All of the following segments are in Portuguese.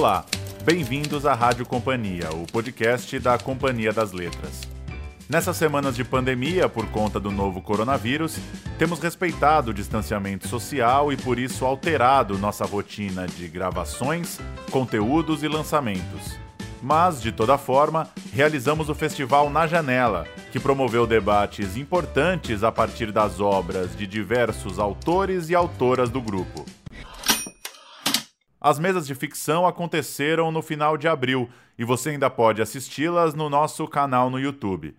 Olá, bem-vindos à Rádio Companhia, o podcast da Companhia das Letras. Nessas semanas de pandemia, por conta do novo coronavírus, temos respeitado o distanciamento social e por isso alterado nossa rotina de gravações, conteúdos e lançamentos. Mas, de toda forma, realizamos o festival Na Janela, que promoveu debates importantes a partir das obras de diversos autores e autoras do grupo. As mesas de ficção aconteceram no final de abril e você ainda pode assisti-las no nosso canal no YouTube.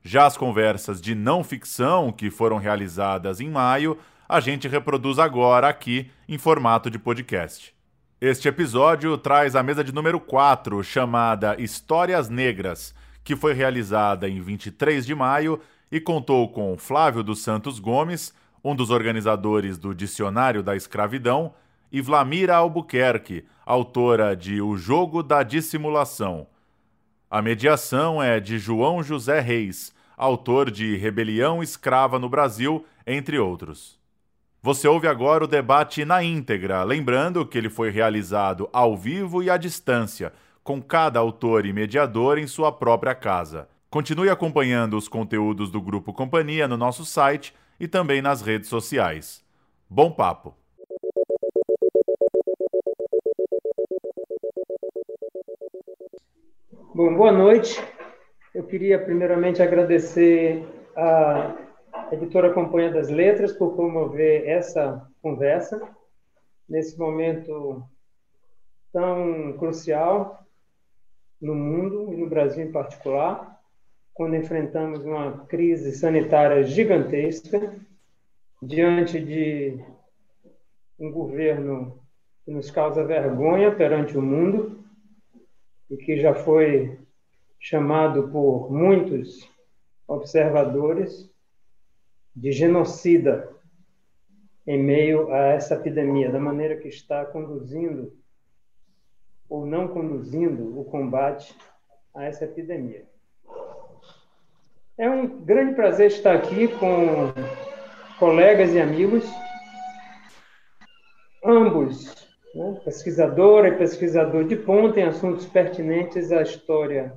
Já as conversas de não ficção, que foram realizadas em maio, a gente reproduz agora aqui em formato de podcast. Este episódio traz a mesa de número 4, chamada Histórias Negras, que foi realizada em 23 de maio e contou com Flávio dos Santos Gomes, um dos organizadores do Dicionário da Escravidão, e Vlamira Albuquerque, autora de O Jogo da Dissimulação. A mediação é de João José Reis, autor de Rebelião Escrava no Brasil, entre outros. Você ouve agora o debate na íntegra, lembrando que ele foi realizado ao vivo e à distância, com cada autor e mediador em sua própria casa. Continue acompanhando os conteúdos do Grupo Companhia no nosso site e também nas redes sociais. Bom papo! Bom, boa noite. Eu queria primeiramente agradecer a editora Companhia das Letras por promover essa conversa nesse momento tão crucial no mundo e no Brasil em particular, quando enfrentamos uma crise sanitária gigantesca diante de um governo que nos causa vergonha perante o mundo e que já foi chamado por muitos observadores de genocida em meio a essa epidemia, da maneira que está conduzindo ou não conduzindo o combate a essa epidemia. É um grande prazer estar aqui com colegas e amigos, ambos né? pesquisadora e pesquisador de ponta em assuntos pertinentes à história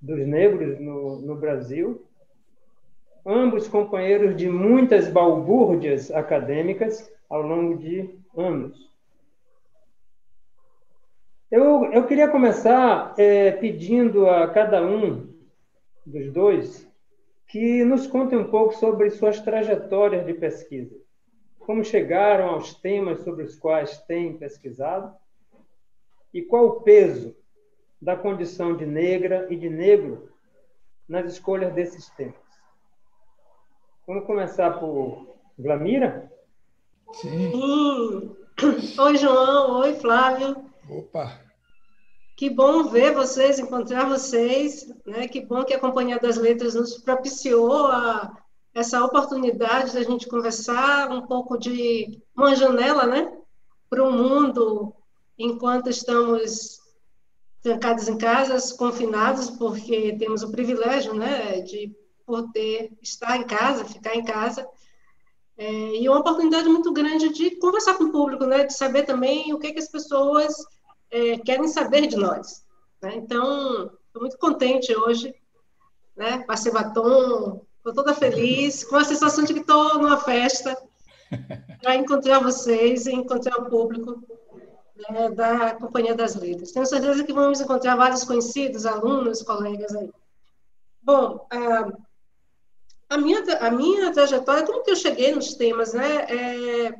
dos negros no, no Brasil. Ambos companheiros de muitas balbúrdias acadêmicas ao longo de anos. Eu, eu queria começar é, pedindo a cada um dos dois que nos conte um pouco sobre suas trajetórias de pesquisa como chegaram aos temas sobre os quais têm pesquisado e qual o peso da condição de negra e de negro nas escolhas desses temas. Vamos começar por Vlamira? Sim. Sim. Oi, João. Oi, Flávio. Opa! Que bom ver vocês, encontrar vocês. Né? Que bom que a Companhia das Letras nos propiciou a essa oportunidade da gente conversar um pouco de uma janela, né, para o mundo enquanto estamos trancados em casas, confinados, porque temos o privilégio, né, de poder estar em casa, ficar em casa, é, e uma oportunidade muito grande de conversar com o público, né, de saber também o que, que as pessoas é, querem saber de nós. Né? Então, estou muito contente hoje, né, passei batom, Estou toda feliz, com a sensação de que estou numa festa para encontrar vocês e encontrar o público né, da Companhia das Letras. Tenho certeza que vamos encontrar vários conhecidos, alunos, colegas aí. Bom, a, a, minha, a minha trajetória, como que eu cheguei nos temas, né? É,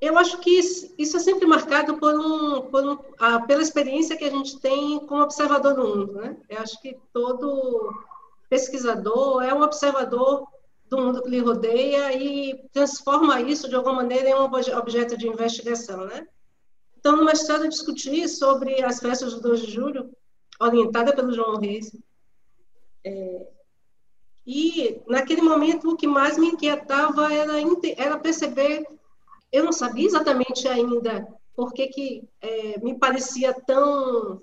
eu acho que isso, isso, é sempre marcado por um, por um, a, pela experiência que a gente tem como observador do mundo, né? Eu acho que todo pesquisador, é um observador do mundo que lhe rodeia e transforma isso de alguma maneira em um objeto de investigação, né? Então, no mestrado eu discuti sobre as festas do 2 de julho, orientada pelo João Reis. É, e, naquele momento, o que mais me inquietava era, era perceber, eu não sabia exatamente ainda por que, que é, me parecia tão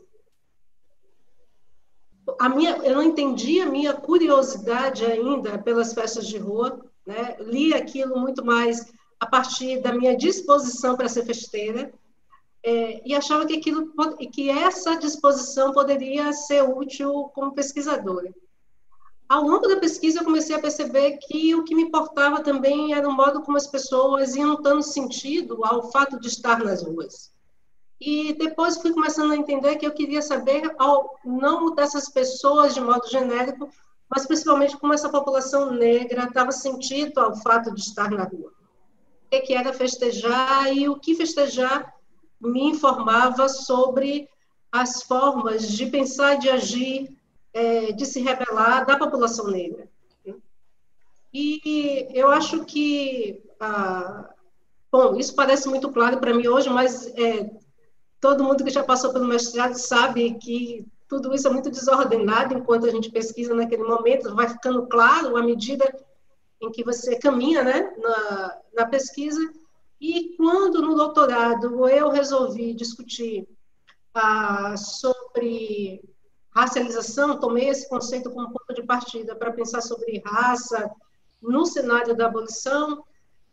a minha, eu não entendi a minha curiosidade ainda pelas festas de rua, né? Li aquilo muito mais a partir da minha disposição para ser festeira. é, e achava que aquilo que essa disposição poderia ser útil como pesquisadora. Ao longo da pesquisa, eu comecei a perceber que o que me importava também era o modo como as pessoas iam dando sentido ao fato de estar nas ruas. E depois fui começando a entender que eu queria saber, ao, não dessas pessoas de modo genérico, mas principalmente como essa população negra dava sentido ao fato de estar na rua. O que era festejar e o que festejar me informava sobre as formas de pensar de agir, é, de se rebelar da população negra. E eu acho que, ah, bom, isso parece muito claro para mim hoje, mas é, todo mundo que já passou pelo mestrado sabe que tudo isso é muito desordenado enquanto a gente pesquisa naquele momento, vai ficando claro à medida em que você caminha né, na, na pesquisa. E quando no doutorado eu resolvi discutir ah, sobre racialização, tomei esse conceito como ponto de partida para pensar sobre raça no cenário da abolição,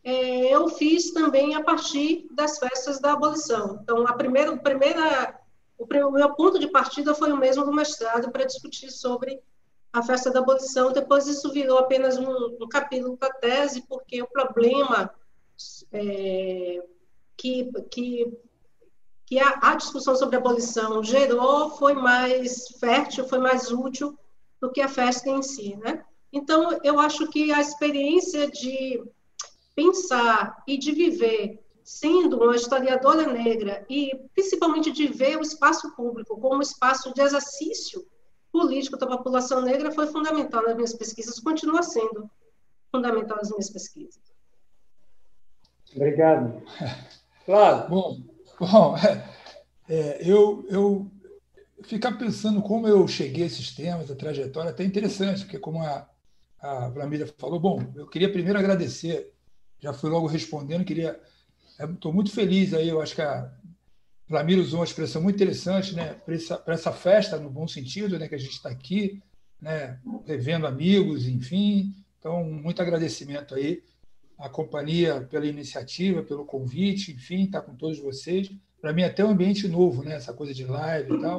é, eu fiz também a partir das festas da abolição. Então, a primeira, primeira, o, meu ponto de partida foi o mesmo do mestrado para discutir sobre a festa da abolição. Depois isso virou apenas um, um capítulo da tese, porque o problema é, que, que, que a, a discussão sobre a abolição gerou foi mais fértil, foi mais útil do que a festa em si, né? Então, eu acho que a experiência de pensar e de viver sendo uma historiadora negra e principalmente de ver o espaço público como espaço de exercício político da população negra foi fundamental nas minhas pesquisas, continua sendo fundamental nas minhas pesquisas. Obrigado. Claro. Bom, bom é, eu, eu ficar pensando como eu cheguei a esses temas, a trajetória, é até interessante, porque como a, a Vlamília falou, bom, eu queria primeiro agradecer já fui logo respondendo, queria. Estou muito feliz aí, eu acho que a Flamir usou uma expressão muito interessante, né, para essa, essa, festa, no bom sentido, né, que a gente está aqui, né, revendo amigos, enfim. Então, muito agradecimento aí à companhia pela iniciativa, pelo convite, enfim, estar tá com todos vocês. Para mim, até um ambiente novo, né, essa coisa de live e tal.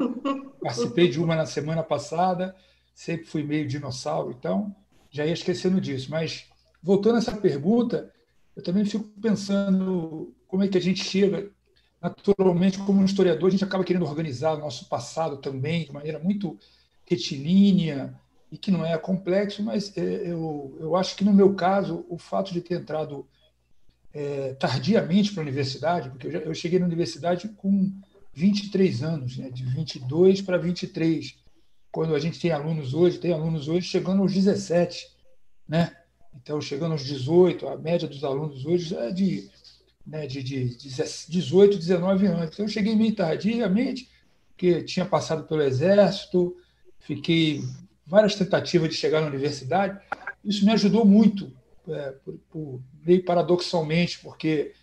Participei de uma na semana passada, sempre fui meio dinossauro, então já ia esquecendo disso. Mas, voltando a essa pergunta, eu também fico pensando como é que a gente chega. Naturalmente, como um historiador, a gente acaba querendo organizar o nosso passado também de maneira muito retilínea e que não é complexo, mas é, eu, eu acho que, no meu caso, o fato de ter entrado é, tardiamente para a universidade, porque eu, já, eu cheguei na universidade com 23 anos, né, de 22 para 23, quando a gente tem alunos hoje, tem alunos hoje chegando aos 17, né? Então, chegando aos 18, a média dos alunos hoje é de, né, de, de 18, 19 anos. Então, eu cheguei meio tardiamente, porque tinha passado pelo Exército, fiquei várias tentativas de chegar na universidade. Isso me ajudou muito, é, por, por, meio paradoxalmente, porque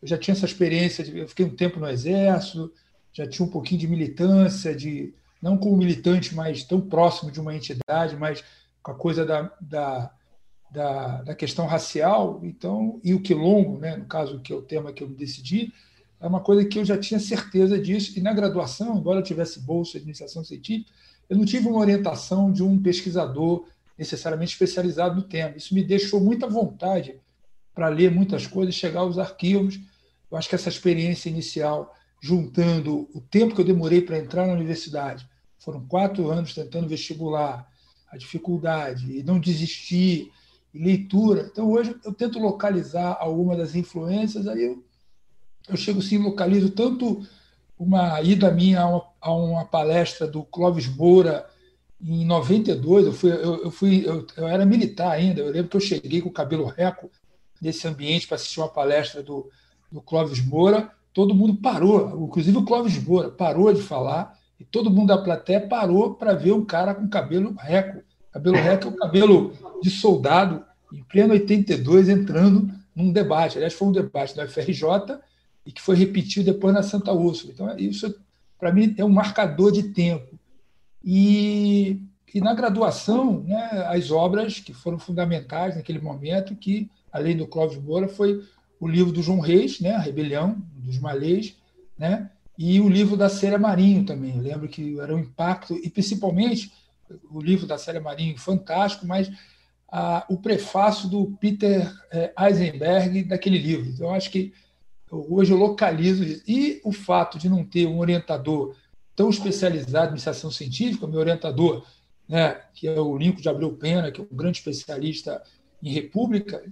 eu já tinha essa experiência, de, eu fiquei um tempo no Exército, já tinha um pouquinho de militância, de não como militante, mas tão próximo de uma entidade, mas com a coisa da, da da, da questão racial, então, e o quilombo, né, no caso, que é o tema que eu decidi, é uma coisa que eu já tinha certeza disso, e na graduação, embora eu tivesse bolsa de iniciação científica, eu não tive uma orientação de um pesquisador necessariamente especializado no tema. Isso me deixou muita vontade para ler muitas coisas, chegar aos arquivos. Eu acho que essa experiência inicial, juntando o tempo que eu demorei para entrar na universidade, foram quatro anos tentando vestibular, a dificuldade, e não desistir, leitura. Então, hoje eu tento localizar alguma das influências, aí eu, eu chego sim, localizo tanto uma ida minha a uma, a uma palestra do Clóvis Moura em 92, eu fui, eu, eu fui eu, eu, era militar ainda, eu lembro que eu cheguei com o cabelo reco nesse ambiente para assistir uma palestra do, do Clóvis Moura, todo mundo parou, inclusive o Clóvis Moura parou de falar e todo mundo da plateia parou para ver um cara com cabelo reco. Cabelo reto é o cabelo de soldado, em pleno 82, entrando num debate. Aliás, foi um debate da FRJ e que foi repetido depois na Santa Úrsula. Então, isso, para mim, é um marcador de tempo. E, e na graduação, né, as obras que foram fundamentais naquele momento, que, além do Clóvis Moura, foi o livro do João Reis, né, A Rebelião dos Malês, né? E o livro da Célia Marinho também. Eu lembro que era um impacto, e principalmente o livro da Célia Marinho, fantástico, mas a, o prefácio do Peter é, Eisenberg daquele livro. Então, acho que hoje eu localizo. E o fato de não ter um orientador tão especializado em iniciação científica, meu orientador, né, que é o Lincoln de Abreu Pena, que é um grande especialista em República,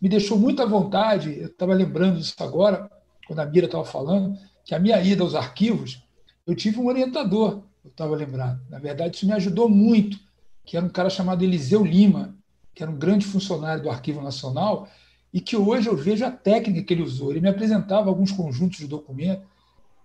me deixou muita vontade. Eu estava lembrando disso agora, quando a Mira estava falando, que a minha ida aos arquivos, eu tive um orientador, eu estava lembrado. Na verdade, isso me ajudou muito, que era um cara chamado Eliseu Lima, que era um grande funcionário do Arquivo Nacional, e que hoje eu vejo a técnica que ele usou. Ele me apresentava alguns conjuntos de documentos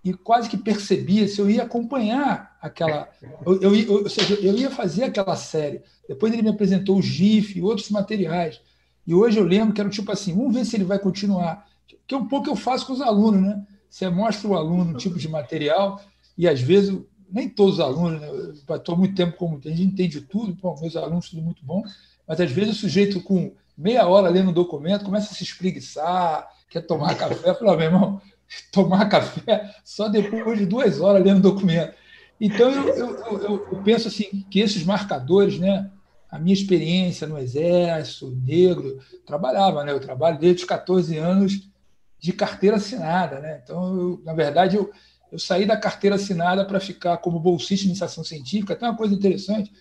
e quase que percebia se eu ia acompanhar aquela. Eu, eu, eu, ou seja, eu ia fazer aquela série. Depois ele me apresentou o GIF e outros materiais. E hoje eu lembro que era tipo assim: vamos ver se ele vai continuar. Que é um pouco eu faço com os alunos, né? Você mostra o aluno um tipo de material e às vezes, nem todos os alunos, né? eu estou muito tempo como a gente entende tudo, Bom, meus alunos tudo muito bom, mas às vezes o sujeito com meia hora lendo um documento começa a se espreguiçar, quer tomar café. Eu falo, meu irmão, tomar café só depois de duas horas lendo o documento. Então, eu, eu, eu, eu, penso assim que esses marcadores, né, a minha experiência no Exército, negro, trabalhava, né, eu trabalho desde os 14 anos de carteira assinada. Né? Então, na verdade, eu, eu saí da carteira assinada para ficar como bolsista de iniciação científica. Tem uma coisa interessante,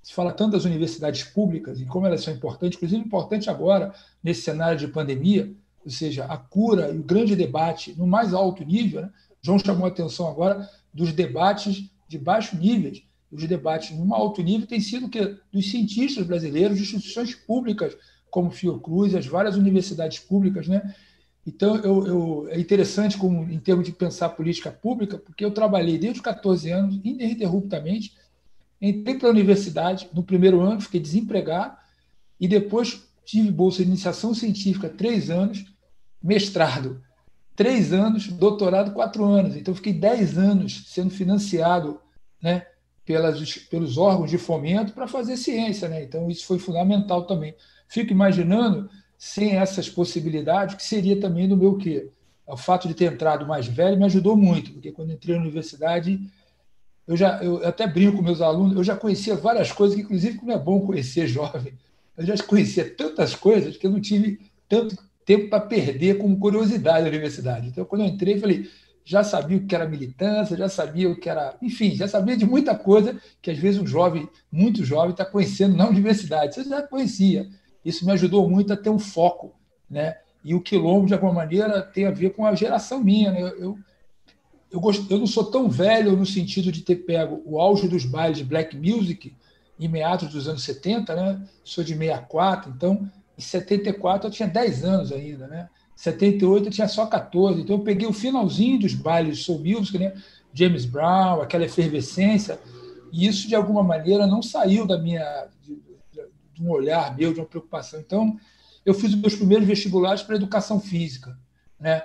se fala tanto das universidades públicas e como elas são importantes, inclusive importante agora, nesse cenário de pandemia, ou seja, a cura e o grande debate no mais alto nível. Né? João chamou a atenção agora dos debates de baixo nível. Os debates no alto nível têm sido que dos cientistas brasileiros, de instituições públicas como Fiocruz, as várias universidades públicas, né? Então, eu, eu, é interessante como, em termos de pensar política pública, porque eu trabalhei desde os 14 anos, ininterruptamente, entrei para a universidade no primeiro ano, fiquei desempregado, e depois tive bolsa de iniciação científica três anos, mestrado três anos, doutorado quatro anos. Então, fiquei dez anos sendo financiado né, pelas, pelos órgãos de fomento para fazer ciência. Né? Então, isso foi fundamental também. Fico imaginando, sem essas possibilidades, que seria também do meu quê? O fato de ter entrado mais velho me ajudou muito, porque quando entrei na universidade, eu já eu até brinco com meus alunos, eu já conhecia várias coisas, que inclusive como é bom conhecer jovem, eu já conhecia tantas coisas que eu não tive tanto tempo para perder com curiosidade na universidade. Então, quando eu entrei, falei, já sabia o que era militância, já sabia o que era. Enfim, já sabia de muita coisa que às vezes um jovem, muito jovem, está conhecendo na universidade. Você já conhecia. Isso me ajudou muito a ter um foco. Né? E o quilombo, de alguma maneira, tem a ver com a geração minha. Né? Eu, eu, gost... eu não sou tão velho no sentido de ter pego o auge dos bailes de black music em meados dos anos 70, né? Sou de 64, então em 74 eu tinha 10 anos ainda, né? 78 eu tinha só 14, então eu peguei o finalzinho dos bailes de soul music, né? James Brown, aquela efervescência, e isso de alguma maneira não saiu da minha de, um olhar meu, de uma preocupação. Então, eu fiz os meus primeiros vestibulares para educação física, né?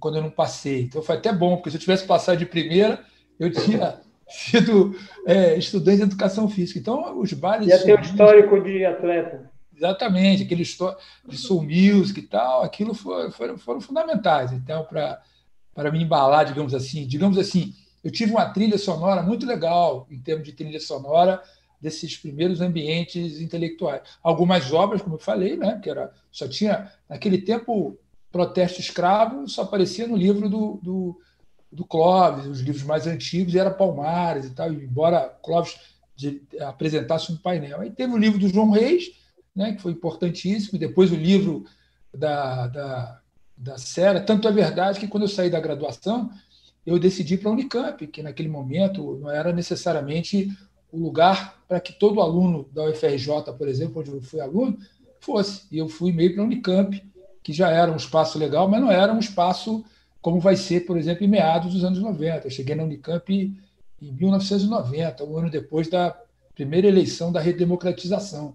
Quando eu não passei. Então foi até bom, porque se eu tivesse passado de primeira, eu tinha sido é, estudante de educação física. Então, os bailes. Já tem um histórico de atleta. Exatamente, aquele de soul music e tal, aquilo foi, foram, foram fundamentais, então, para me embalar, digamos assim. Digamos assim, eu tive uma trilha sonora muito legal, em termos de trilha sonora, desses primeiros ambientes intelectuais. Algumas obras, como eu falei, né, que era, só tinha, naquele tempo, protesto escravo só aparecia no livro do, do do Clóvis, os livros mais antigos, e era Palmares e tal, embora Clóvis de, apresentasse um painel. Aí teve o livro do João Reis, né, que foi importantíssimo, depois o livro da, da, da Sera. Tanto é verdade que quando eu saí da graduação, eu decidi para a Unicamp, que naquele momento não era necessariamente o lugar para que todo aluno da UFRJ, por exemplo, onde eu fui aluno, fosse. E eu fui meio para a Unicamp, que já era um espaço legal, mas não era um espaço como vai ser, por exemplo, em meados dos anos 90. Eu cheguei na Unicamp em 1990, um ano depois da primeira eleição da redemocratização.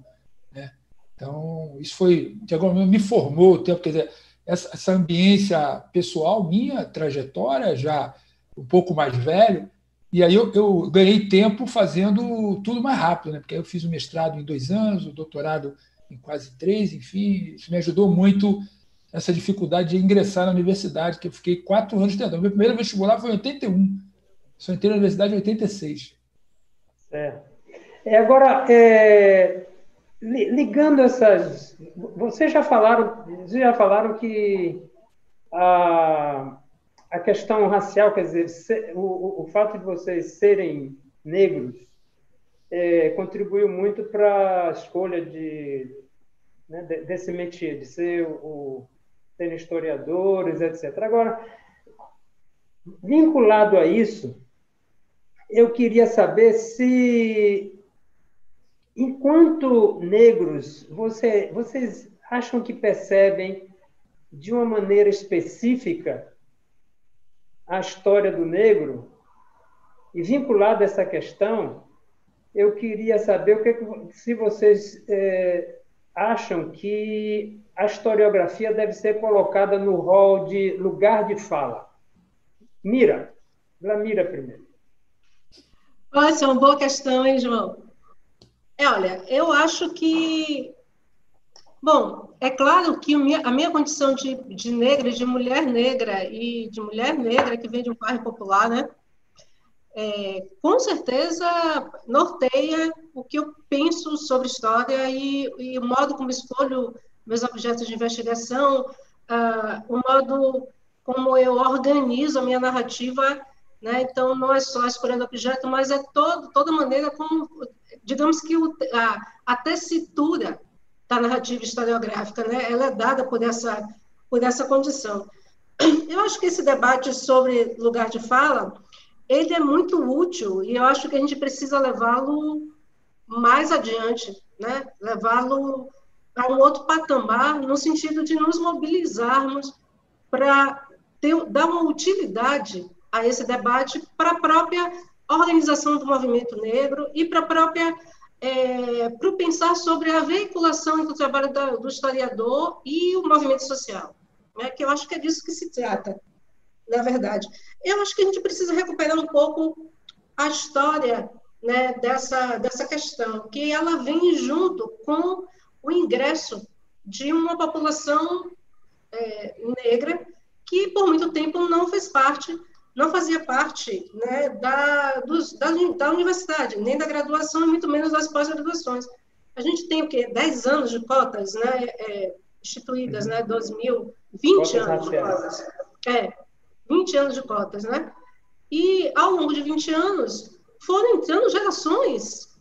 Né? Então, isso foi, de alguma maneira, me formou o tempo, quer dizer, essa, essa ambiência pessoal minha, trajetória, já um pouco mais velho, e aí eu, eu, ganhei tempo fazendo tudo mais rápido, né? porque eu fiz o mestrado em dois anos, o doutorado em quase três, enfim, isso me ajudou muito essa dificuldade de ingressar na universidade, que eu fiquei quatro anos tentando. Meu primeiro vestibular foi em 81. Só entrei na universidade em 86. É. é agora, é, ligando essas. Vocês já falaram, vocês já falaram que a, a questão racial, quer dizer, o, o fato de vocês serem negros é, contribuiu muito para a escolha de, né, desse métier, de ser o, ser historiadores, etc. Agora, vinculado a isso, eu queria saber se, enquanto negros, você, vocês acham que percebem de uma maneira específica a história do negro? E vinculado a essa questão, eu queria saber o que, se vocês é, acham que a historiografia deve ser colocada no rol de lugar de fala. Mira, Mira primeiro. Essa é uma boa questão, hein, João? É, olha, eu acho que. Bom, é claro que a minha condição de, de negra, de mulher negra e de mulher negra que vem de um bairro popular, né? É, com certeza norteia o que eu penso sobre história e, e o modo como escolho meus objetos de investigação, uh, o modo como eu organizo a minha narrativa né? Então, não é só escolhendo objeto, mas é todo, toda maneira como, digamos que o, a, a tessitura da narrativa historiográfica, né? ela é dada por essa, por essa condição. Eu acho que esse debate sobre lugar de fala, ele é muito útil e eu acho que a gente precisa levá-lo mais adiante, né? levá-lo a um outro patamar, no sentido de nos mobilizarmos para dar uma utilidade a esse debate para a própria organização do movimento negro e para a própria é, para pensar sobre a veiculação entre o trabalho da, do historiador e o movimento social, né? que eu acho que é disso que se trata, na verdade. Eu acho que a gente precisa recuperar um pouco a história né, dessa, dessa questão, que ela vem junto com o ingresso de uma população é, negra que por muito tempo não fez parte não fazia parte né, da, dos, da, da, universidade, nem da graduação, e muito menos das pós-graduações. A gente tem o quê? 10 anos de cotas né, é, instituídas, né, 2000, 20 anos de cotas. É, 20 anos de cotas, né? E ao longo de 20 anos foram entrando gerações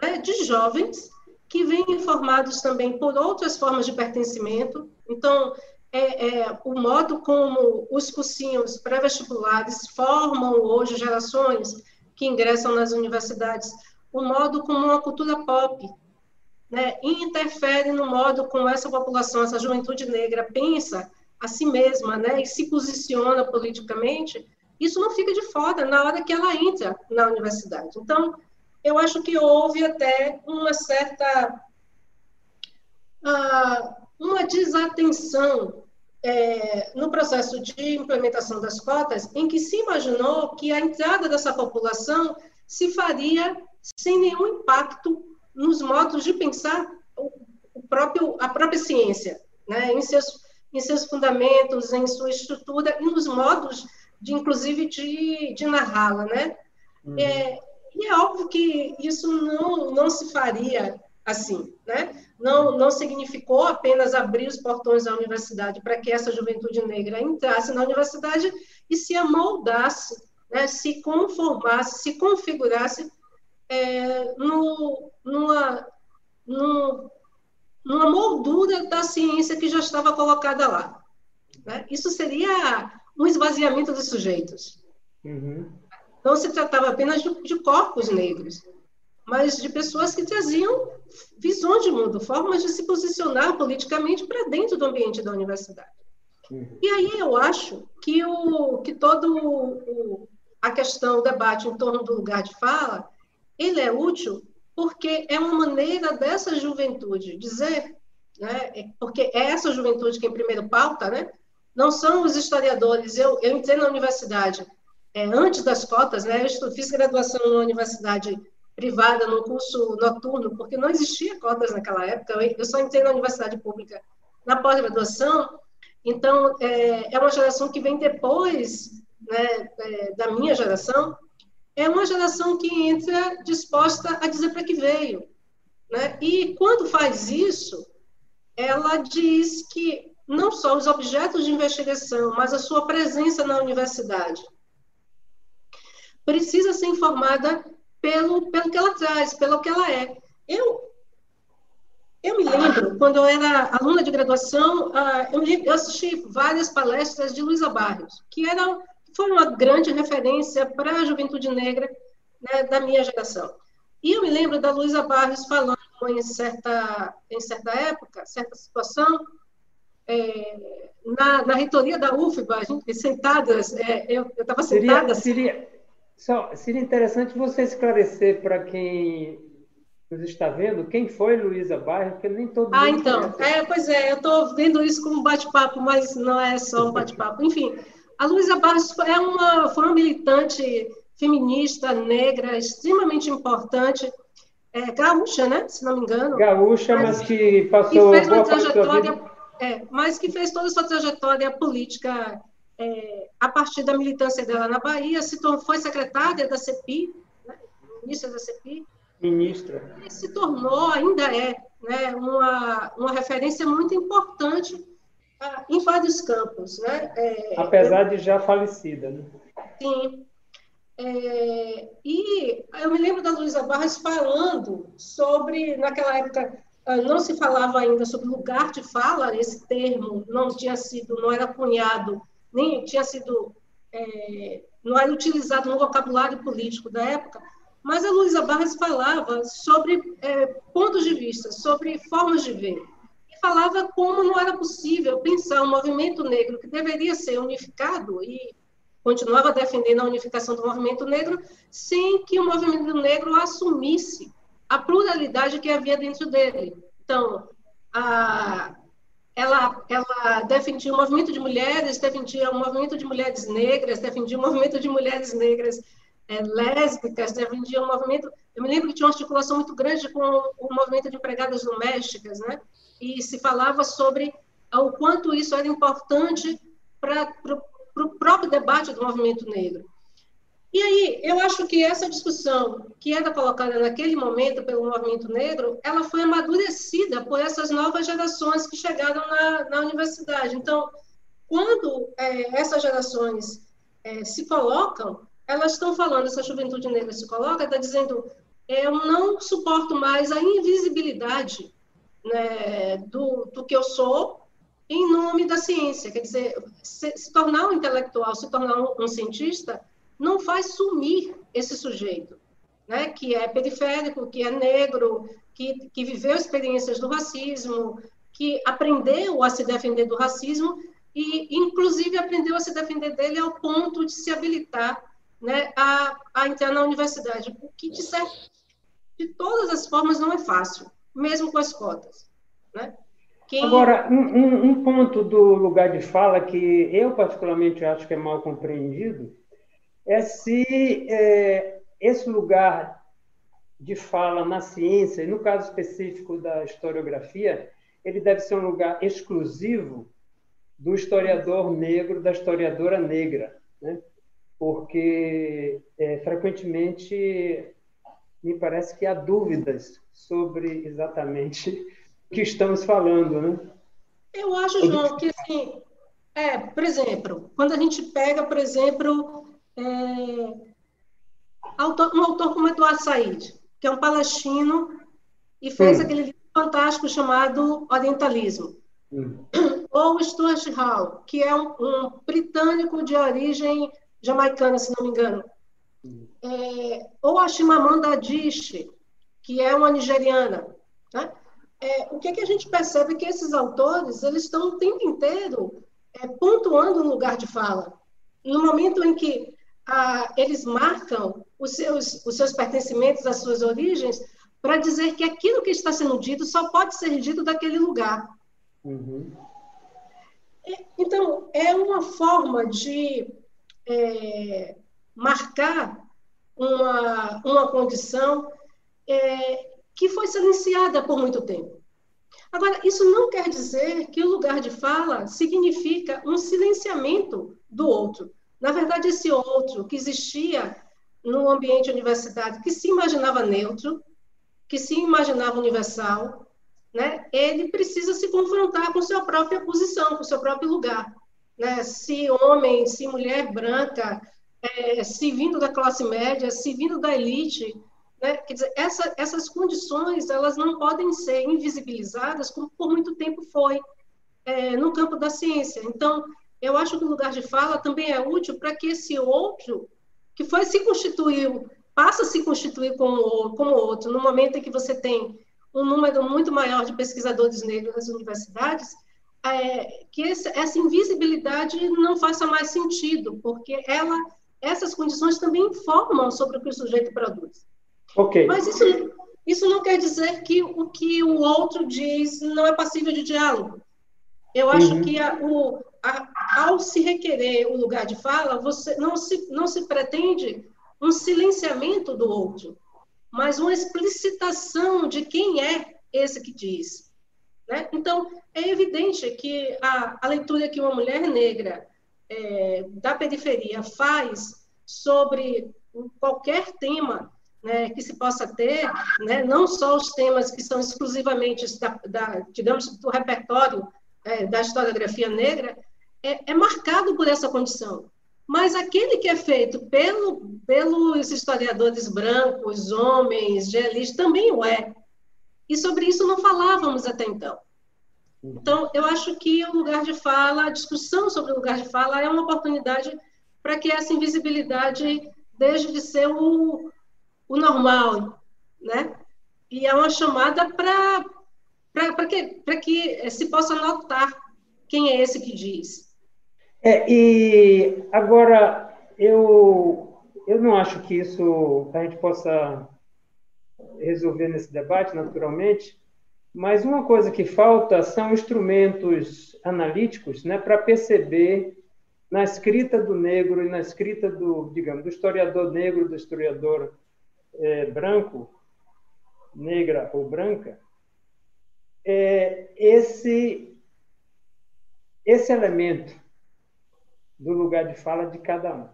né, de jovens que vêm formados também por outras formas de pertencimento. Então, é, é, o modo como os cursinhos pré-vestibulares formam hoje gerações que ingressam nas universidades, o modo como a cultura pop né, interfere no modo como essa população, essa juventude negra pensa a si mesma né, e se posiciona politicamente, isso não fica de fora na hora que ela entra na universidade. Então, eu acho que houve até uma certa uh, uma desatenção é, no processo de implementação das cotas, em que se imaginou que a entrada dessa população se faria sem nenhum impacto nos modos de pensar o próprio, a própria ciência, né? em, seus, em seus fundamentos, em sua estrutura e nos modos, de, inclusive, de, de narrá-la. Né? Uhum. É, e é óbvio que isso não, não se faria assim, né? Não, não significou apenas abrir os portões da universidade para que essa juventude negra entrasse na universidade e se amoldasse, né? se conformasse, se configurasse é, no, numa, numa moldura da ciência que já estava colocada lá. Né? Isso seria um esvaziamento dos sujeitos. Uhum. Não se tratava apenas de, de corpos negros, mas de pessoas que traziam visões de mundo, formas de se posicionar politicamente para dentro do ambiente da universidade. E aí eu acho que, o, que todo o, a questão, o debate em torno do lugar de fala, ele é útil porque é uma maneira dessa juventude dizer, né, é, porque é essa juventude que em primeiro pauta, né, não são os historiadores. Eu, eu entrei na universidade é, antes das cotas, né, eu fiz graduação na universidade privada, num curso noturno, porque não existia cotas naquela época. Eu só entrei na universidade pública na pós-graduação, Então, é, é uma geração que vem depois né, é, da minha geração, é uma geração que entra disposta a dizer para que veio. Né? E quando faz isso, ela diz que não só os objetos de investigação, mas a sua presença na universidade precisa ser informada pelo, pelo que ela traz, pelo que ela é. Eu, eu me lembro, quando eu era aluna de graduação, uh, eu, eu assisti várias palestras de Luísa Barrios, que era, foi uma grande referência para a juventude negra né, da minha geração. E eu me lembro da Luísa Barrios falando em certa, em certa época, certa situação, é, na, na reitoria da UFBA, a gente, sentadas, é, eu estava sentada... Seria, seria, só, seria interessante você esclarecer para quem nos está vendo quem foi Luísa Bairro, porque nem todo ah, mundo. Ah, então. É, pois é, eu estou vendo isso como bate-papo, mas não é só um bate-papo. Enfim, a Luísa Barros é uma, foi uma militante feminista, negra, extremamente importante, é, gaúcha, né? Se não me engano. Gaúcha, mas, mas que passou. Que fez uma trajetória, é, mas que fez toda a sua trajetória política é, a partir da militância dela na Bahia, se tornou, foi secretária da CEPI, né, ministra da CEPI. Ministra. E se tornou, ainda é, né, uma, uma referência muito importante em vários campos. Né? É, Apesar de já falecida. Né? Sim. É, e eu me lembro da Luísa Barras falando sobre, naquela época, ah, não se falava ainda sobre lugar de fala, esse termo não tinha sido, não era cunhado nem tinha sido, é, não era utilizado no vocabulário político da época, mas a Luísa Barras falava sobre é, pontos de vista, sobre formas de ver. E falava como não era possível pensar um movimento negro que deveria ser unificado e continuava defendendo a unificação do movimento negro sem que o movimento negro assumisse a pluralidade que havia dentro dele. Então, a, ela, ela defendia o movimento de mulheres, defendia o movimento de mulheres negras, defendia o movimento de mulheres negras é, lésbicas, defendia o movimento. Eu me lembro que tinha uma articulação muito grande com o movimento de empregadas domésticas, né? E se falava sobre o quanto isso era importante para o próprio debate do movimento negro. E aí, eu acho que essa discussão que era colocada naquele momento pelo movimento negro, ela foi amadurecida por essas novas gerações que chegaram na, na universidade. Então, quando é, essas gerações é, se colocam, elas estão falando, essa juventude negra se coloca, está dizendo, eu não suporto mais a invisibilidade né, do, do que eu sou em nome da ciência. Quer dizer, se, se tornar um intelectual, se tornar um, um cientista, não faz sumir esse sujeito, né? que é periférico, que é negro, que, que viveu experiências do racismo, que aprendeu a se defender do racismo e, inclusive, aprendeu a se defender dele ao ponto de se habilitar né, a, a entrar na universidade, o que, de, certo, de todas as formas, não é fácil, mesmo com as cotas. Né? Quem... Agora, um, um, ponto do lugar de fala que eu, particularmente, acho que é mal compreendido é se é, esse lugar de fala na ciência, e no caso específico da historiografia, ele deve ser um lugar exclusivo do historiador negro, da historiadora negra, né? porque é, frequentemente me parece que há dúvidas sobre exatamente o que estamos falando, né? Eu acho, João, que assim, é, por exemplo, quando a gente pega, por exemplo, é, autor, um autor como Eduardo Said, que é um palestino e fez hum. aquele livro fantástico chamado Orientalismo. Hum. Ou Stuart Hall, que é um, um, britânico de origem jamaicana, se não me engano. Hum. É, ou a Chimamanda Adichie, que é uma nigeriana. Né? É, o que, é que a gente percebe é que esses autores eles estão o tempo inteiro é, pontuando um lugar de fala. No momento em que ah, eles marcam os seus, os seus pertencimentos, as suas origens, para dizer que aquilo que está sendo dito só pode ser dito daquele lugar. Uhum. Então, é uma forma de é, marcar uma, uma condição é, que foi silenciada por muito tempo. Agora, isso não quer dizer que o lugar de fala significa um silenciamento do outro. Na verdade, esse outro que existia no ambiente universitário, que se imaginava neutro, que se imaginava universal, né, ele precisa se confrontar com sua própria posição, com seu próprio lugar. Né? Se homem, se mulher branca, é, se vindo da classe média, se vindo da elite, né? quer dizer, essa, essas condições elas não podem ser invisibilizadas como por muito tempo foi é, no campo da ciência. Então, eu acho que o lugar de fala também é útil para que esse outro, que foi se constituiu, passa a se constituir como, como outro, no momento em que você tem um número muito maior de pesquisadores negros nas universidades, é, que esse, essa invisibilidade não faça mais sentido, porque ela, essas condições também informam sobre o que o sujeito produz. Okay. Mas isso, isso não quer dizer que o que o outro diz não é passível de diálogo. Eu acho uhum. que a, o, a, ao se requerer o lugar de fala, você não se, não se pretende um silenciamento do outro mas uma explicitação de quem é esse que diz. Né? Então, é evidente que a, a leitura que uma mulher negra é, da periferia faz sobre qualquer tema né, que se possa ter, né, não só os temas que são exclusivamente, da, da digamos, do repertório é, da historiografia negra, é, é marcado por essa condição. Mas aquele que é feito pelo, pelos historiadores brancos, homens, gelistas, também o é. E sobre isso não falávamos até então. Então, eu acho que o lugar de fala, a discussão sobre o lugar de fala é uma oportunidade para que essa invisibilidade deixe de ser o, o normal, né? E é uma chamada para que, que se possa notar quem é esse que diz. É, e agora, eu, eu não acho que isso a gente possa resolver nesse debate, naturalmente, mas uma coisa que falta são instrumentos analíticos né, para perceber na escrita do negro e na escrita do, digamos, do historiador negro, do historiador é, branco, negra ou branca, é, esse, esse elemento do lugar de fala de cada um.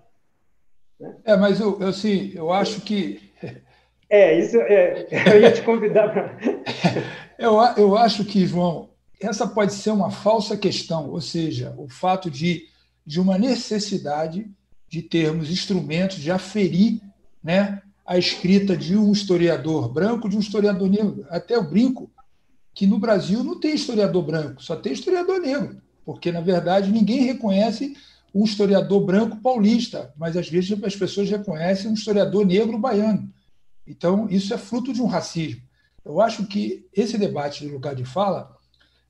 Né? É, mas eu, eu, assim, eu acho que. É, isso é, eu ia te convidar para. eu, eu acho que, João, essa pode ser uma falsa questão, ou seja, o fato de, de uma necessidade de termos instrumentos de aferir né, a escrita de um historiador branco, de um historiador negro. Até eu brinco que no Brasil não tem historiador branco, só tem historiador negro, porque, na verdade, ninguém reconhece um historiador branco paulista, mas às vezes as pessoas reconhecem um historiador negro baiano. Então, isso é fruto de um racismo. Eu acho que esse debate de lugar de fala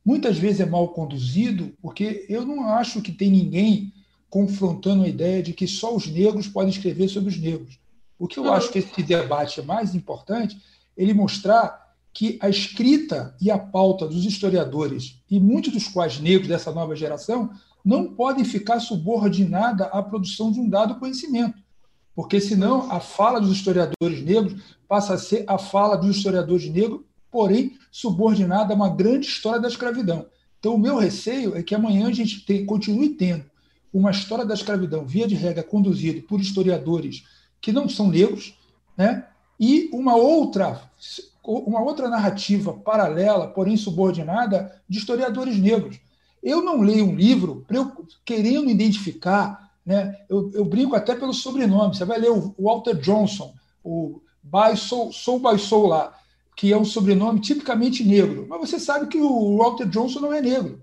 muitas vezes é mal conduzido, porque eu não acho que tem ninguém confrontando a ideia de que só os negros podem escrever sobre os negros. O que eu acho que esse debate é mais importante, ele mostrar que a escrita e a pauta dos historiadores, e muitos dos quais negros dessa nova geração, não podem ficar subordinada à produção de um dado conhecimento, porque senão a fala dos historiadores negros passa a ser a fala dos historiadores negros, porém subordinada a uma grande história da escravidão. Então, o meu receio é que amanhã a gente tem, continue tendo uma história da escravidão, via de regra, conduzida por historiadores que não são negros, né? e uma outra, uma outra narrativa paralela, porém subordinada, de historiadores negros. Eu não leio um livro querendo identificar, né? Eu, eu, brinco até pelo sobrenome. Você vai ler o Walter Johnson, o by Soul, Soul by Soul lá, que é um sobrenome tipicamente negro. Mas você sabe que o Walter Johnson não é negro,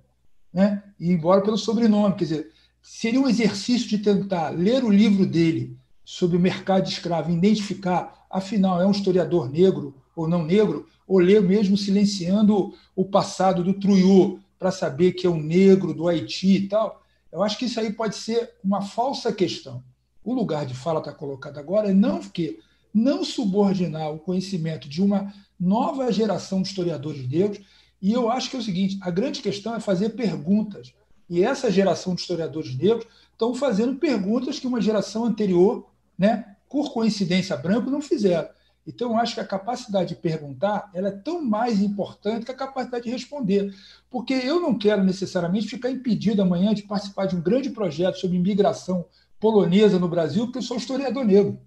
né? E embora pelo sobrenome, quer dizer, seria um exercício de tentar ler o livro dele sobre o mercado de escravo, identificar, afinal, é um historiador negro ou não negro, ou ler mesmo silenciando o passado do Trujillo, para saber que é um negro do Haiti e tal. Eu acho que isso aí pode ser uma falsa questão. O lugar de fala está colocado agora é não que não subordinar o conhecimento de uma nova geração de historiadores negros. E eu acho que é o seguinte: a grande questão é fazer perguntas. E essa geração de historiadores negros estão fazendo perguntas que uma geração anterior, né, por coincidência branco, não fizeram. Então, eu acho que a capacidade de perguntar ela é tão mais importante que a capacidade de responder. Porque eu não quero necessariamente ficar impedido amanhã de participar de um grande projeto sobre imigração polonesa no Brasil, porque eu sou historiador negro.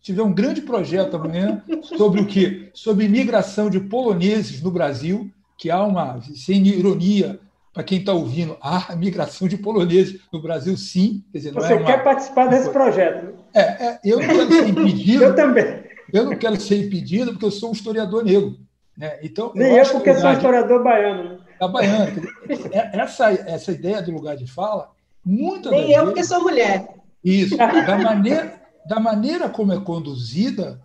Se tiver um grande projeto amanhã sobre o quê? Sobre imigração de poloneses no Brasil, que há uma, sem ironia, para quem está ouvindo, há migração de poloneses no Brasil, sim. Quer dizer, Você é uma... quer participar desse projeto? É, é, eu quero ser impedido. eu também. Eu não quero ser impedido porque eu sou um historiador negro. Né? Então, Nem eu, porque sou historiador de... baiano. Né? Da baiano. É, essa, essa ideia do lugar de fala, muitas Nem eu, vezes, porque sou mulher. Isso. Da maneira, da maneira como é conduzida,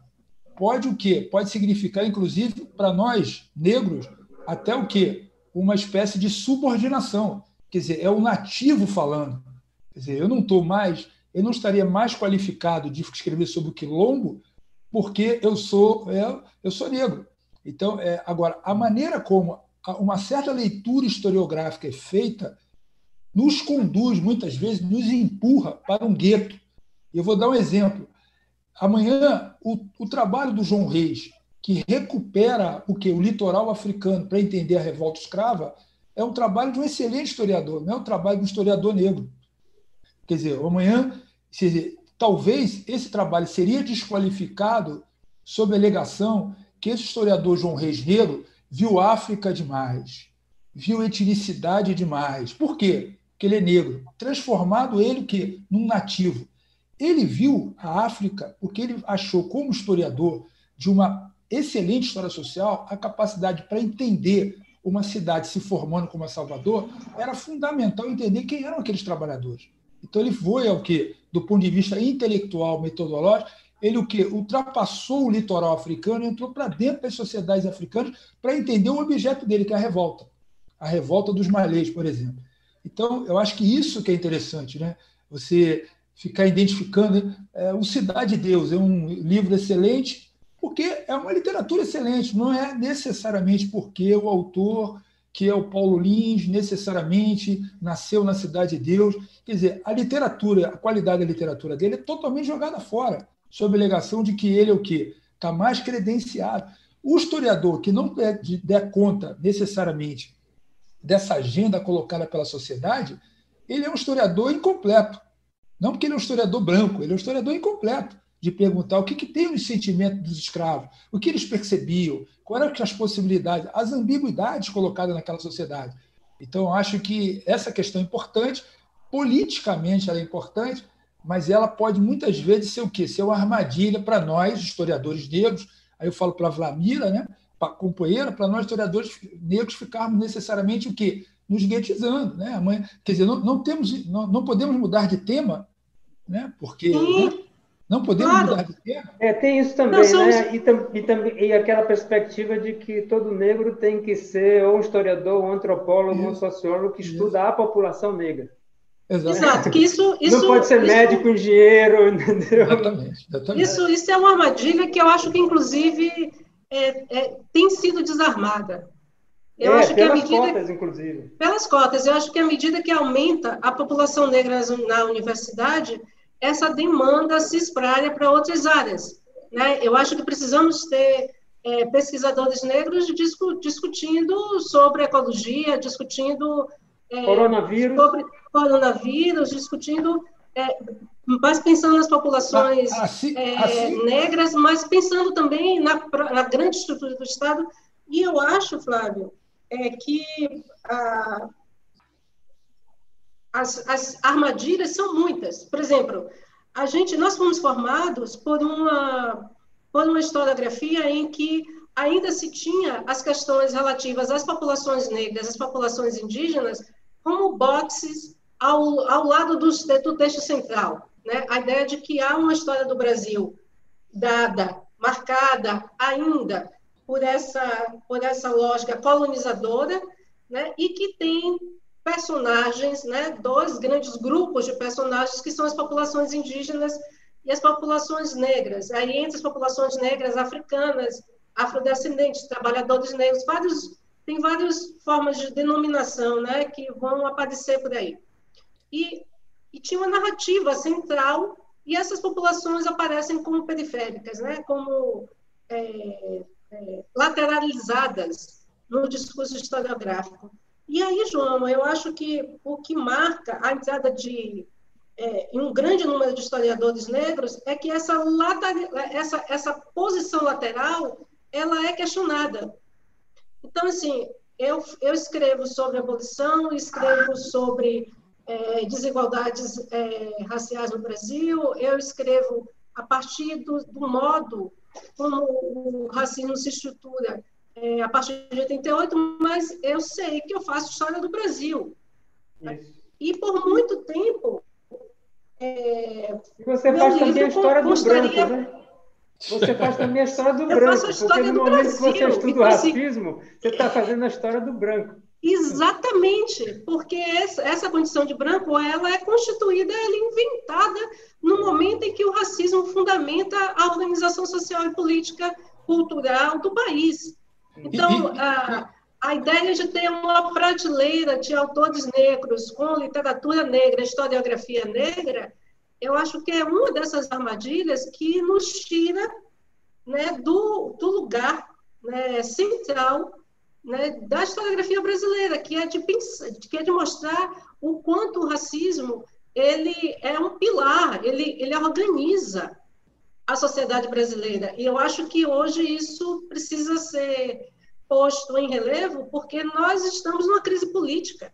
pode o quê? Pode significar, inclusive, para nós, negros, até o quê? Uma espécie de subordinação. Quer dizer, é o nativo falando. Quer dizer, eu não estou mais, eu não estaria mais qualificado de escrever sobre o quilombo porque eu sou, é, eu sou negro. Então, é, agora, a maneira como uma certa leitura historiográfica é feita nos conduz, muitas vezes, nos empurra para um gueto. Eu vou dar um exemplo. Amanhã, o, o trabalho do João Reis, que recupera o que o litoral africano para entender a revolta escrava, é um trabalho de um excelente historiador, não é um trabalho de um historiador negro. Quer dizer, amanhã, talvez esse trabalho seria desqualificado sob a alegação que esse historiador João Reis Negro viu África demais, viu etnicidade demais. Por quê? Porque ele é negro. Transformado ele que num nativo. Ele viu a África porque ele achou, como historiador de uma excelente história social, a capacidade para entender uma cidade se formando como a Salvador, era fundamental entender quem eram aqueles trabalhadores. Então ele foi ao que, do ponto de vista intelectual, metodológico, ele o que ultrapassou o litoral africano entrou para dentro das sociedades africanas para entender o objeto dele, que é a revolta, a revolta dos malês, por exemplo. Então, eu acho que isso que é interessante, né? Você ficar identificando é, o Cidade de Deus é um livro excelente porque é uma literatura excelente, não é necessariamente porque o autor que é o Paulo Lins, necessariamente nasceu na Cidade de Deus. Quer dizer, a literatura, a qualidade da literatura dele é totalmente jogada fora, sob a alegação de que ele é o quê? Está mais credenciado. O historiador que não der, conta necessariamente dessa agenda colocada pela sociedade, ele é um historiador incompleto. Não porque ele é um historiador branco, ele é um historiador incompleto de perguntar o que, que tem no sentimento dos escravos, o que eles percebiam, quais eram as possibilidades, as ambiguidades colocadas naquela sociedade. Então, acho que essa questão é importante, politicamente ela é importante, mas ela pode muitas vezes ser o quê? Ser uma armadilha para nós, historiadores negros, aí eu falo para a Vlamira, né? para a companheira, para nós, historiadores negros, ficarmos necessariamente o quê? Nos guetizando. Né? Quer dizer, não, não, temos, não, não podemos mudar de tema, né? porque né? Não podemos claro. mudar de tema? É, tem isso também, somos... né? E, tam, e, tam, e, aquela perspectiva de que todo negro tem que ser ou um historiador, ou um antropólogo, ou um sociólogo que isso. estuda a população negra. Exato. Exato, que isso, isso não pode ser isso, médico, engenheiro, entendeu? Exatamente, exatamente. Isso, isso é uma armadilha que eu acho que, inclusive, é, é, tem sido desarmada. Eu é, acho que pelas medida, cotas, inclusive. Pelas cotas. Eu acho que à medida que aumenta a população negra na universidade, essa demanda se espraia para outras áreas. Né? Eu acho que precisamos ter é, pesquisadores negros discu discutindo sobre ecologia, discutindo é, coronavírus. sobre coronavírus, discutindo, é, mas pensando nas populações assim, assim... negras, mas pensando também na, na, grande estrutura do Estado. E eu acho, Flávio, é que a, as, as armadilhas são muitas. Por exemplo, a gente, nós fomos formados por uma, por uma historiografia em que ainda se tinha as questões relativas às populações negras, às populações indígenas, como boxes ao, ao lado do, texto central. Né? A ideia de que há uma história do Brasil dada, marcada ainda por essa, por essa lógica colonizadora, né? e que tem personagens, né, dois grandes grupos de personagens que são as populações indígenas e as populações negras. Aí entre as populações negras africanas, afrodescendentes, trabalhadores negros, vários tem várias formas de denominação, né, que vão aparecer por aí. E, e tinha uma narrativa central e essas populações aparecem como periféricas, né, como é, é, lateralizadas no discurso historiográfico. E aí, João, eu acho que o que marca a entrada de é, um grande número de historiadores negros é que essa, essa, essa posição lateral ela é questionada. Então, assim, eu, eu escrevo sobre abolição, escrevo sobre é, desigualdades é, raciais no Brasil, eu escrevo a partir do, do modo como o racismo se estrutura é, a partir de 88, mas eu sei que eu faço história do Brasil. Isso. E por muito tempo. É, e você faz também a história do branco, né? Você faz também a história do branco. História porque no momento Brasil. que você estuda então, o assim, racismo, você está fazendo a história do branco. Exatamente, porque essa, essa condição de branco ela é constituída, ela é inventada no momento em que o racismo fundamenta a organização social e política cultural do país. Então, a, a ideia de ter uma prateleira de autores negros com literatura negra, historiografia negra, eu acho que é uma dessas armadilhas que nos tira né, do, do lugar né, central né, da historiografia brasileira, que é de pensar, que é de mostrar o quanto o racismo ele é um pilar, ele, ele organiza a sociedade brasileira. E eu acho que hoje isso precisa ser posto em relevo, porque nós estamos numa crise política.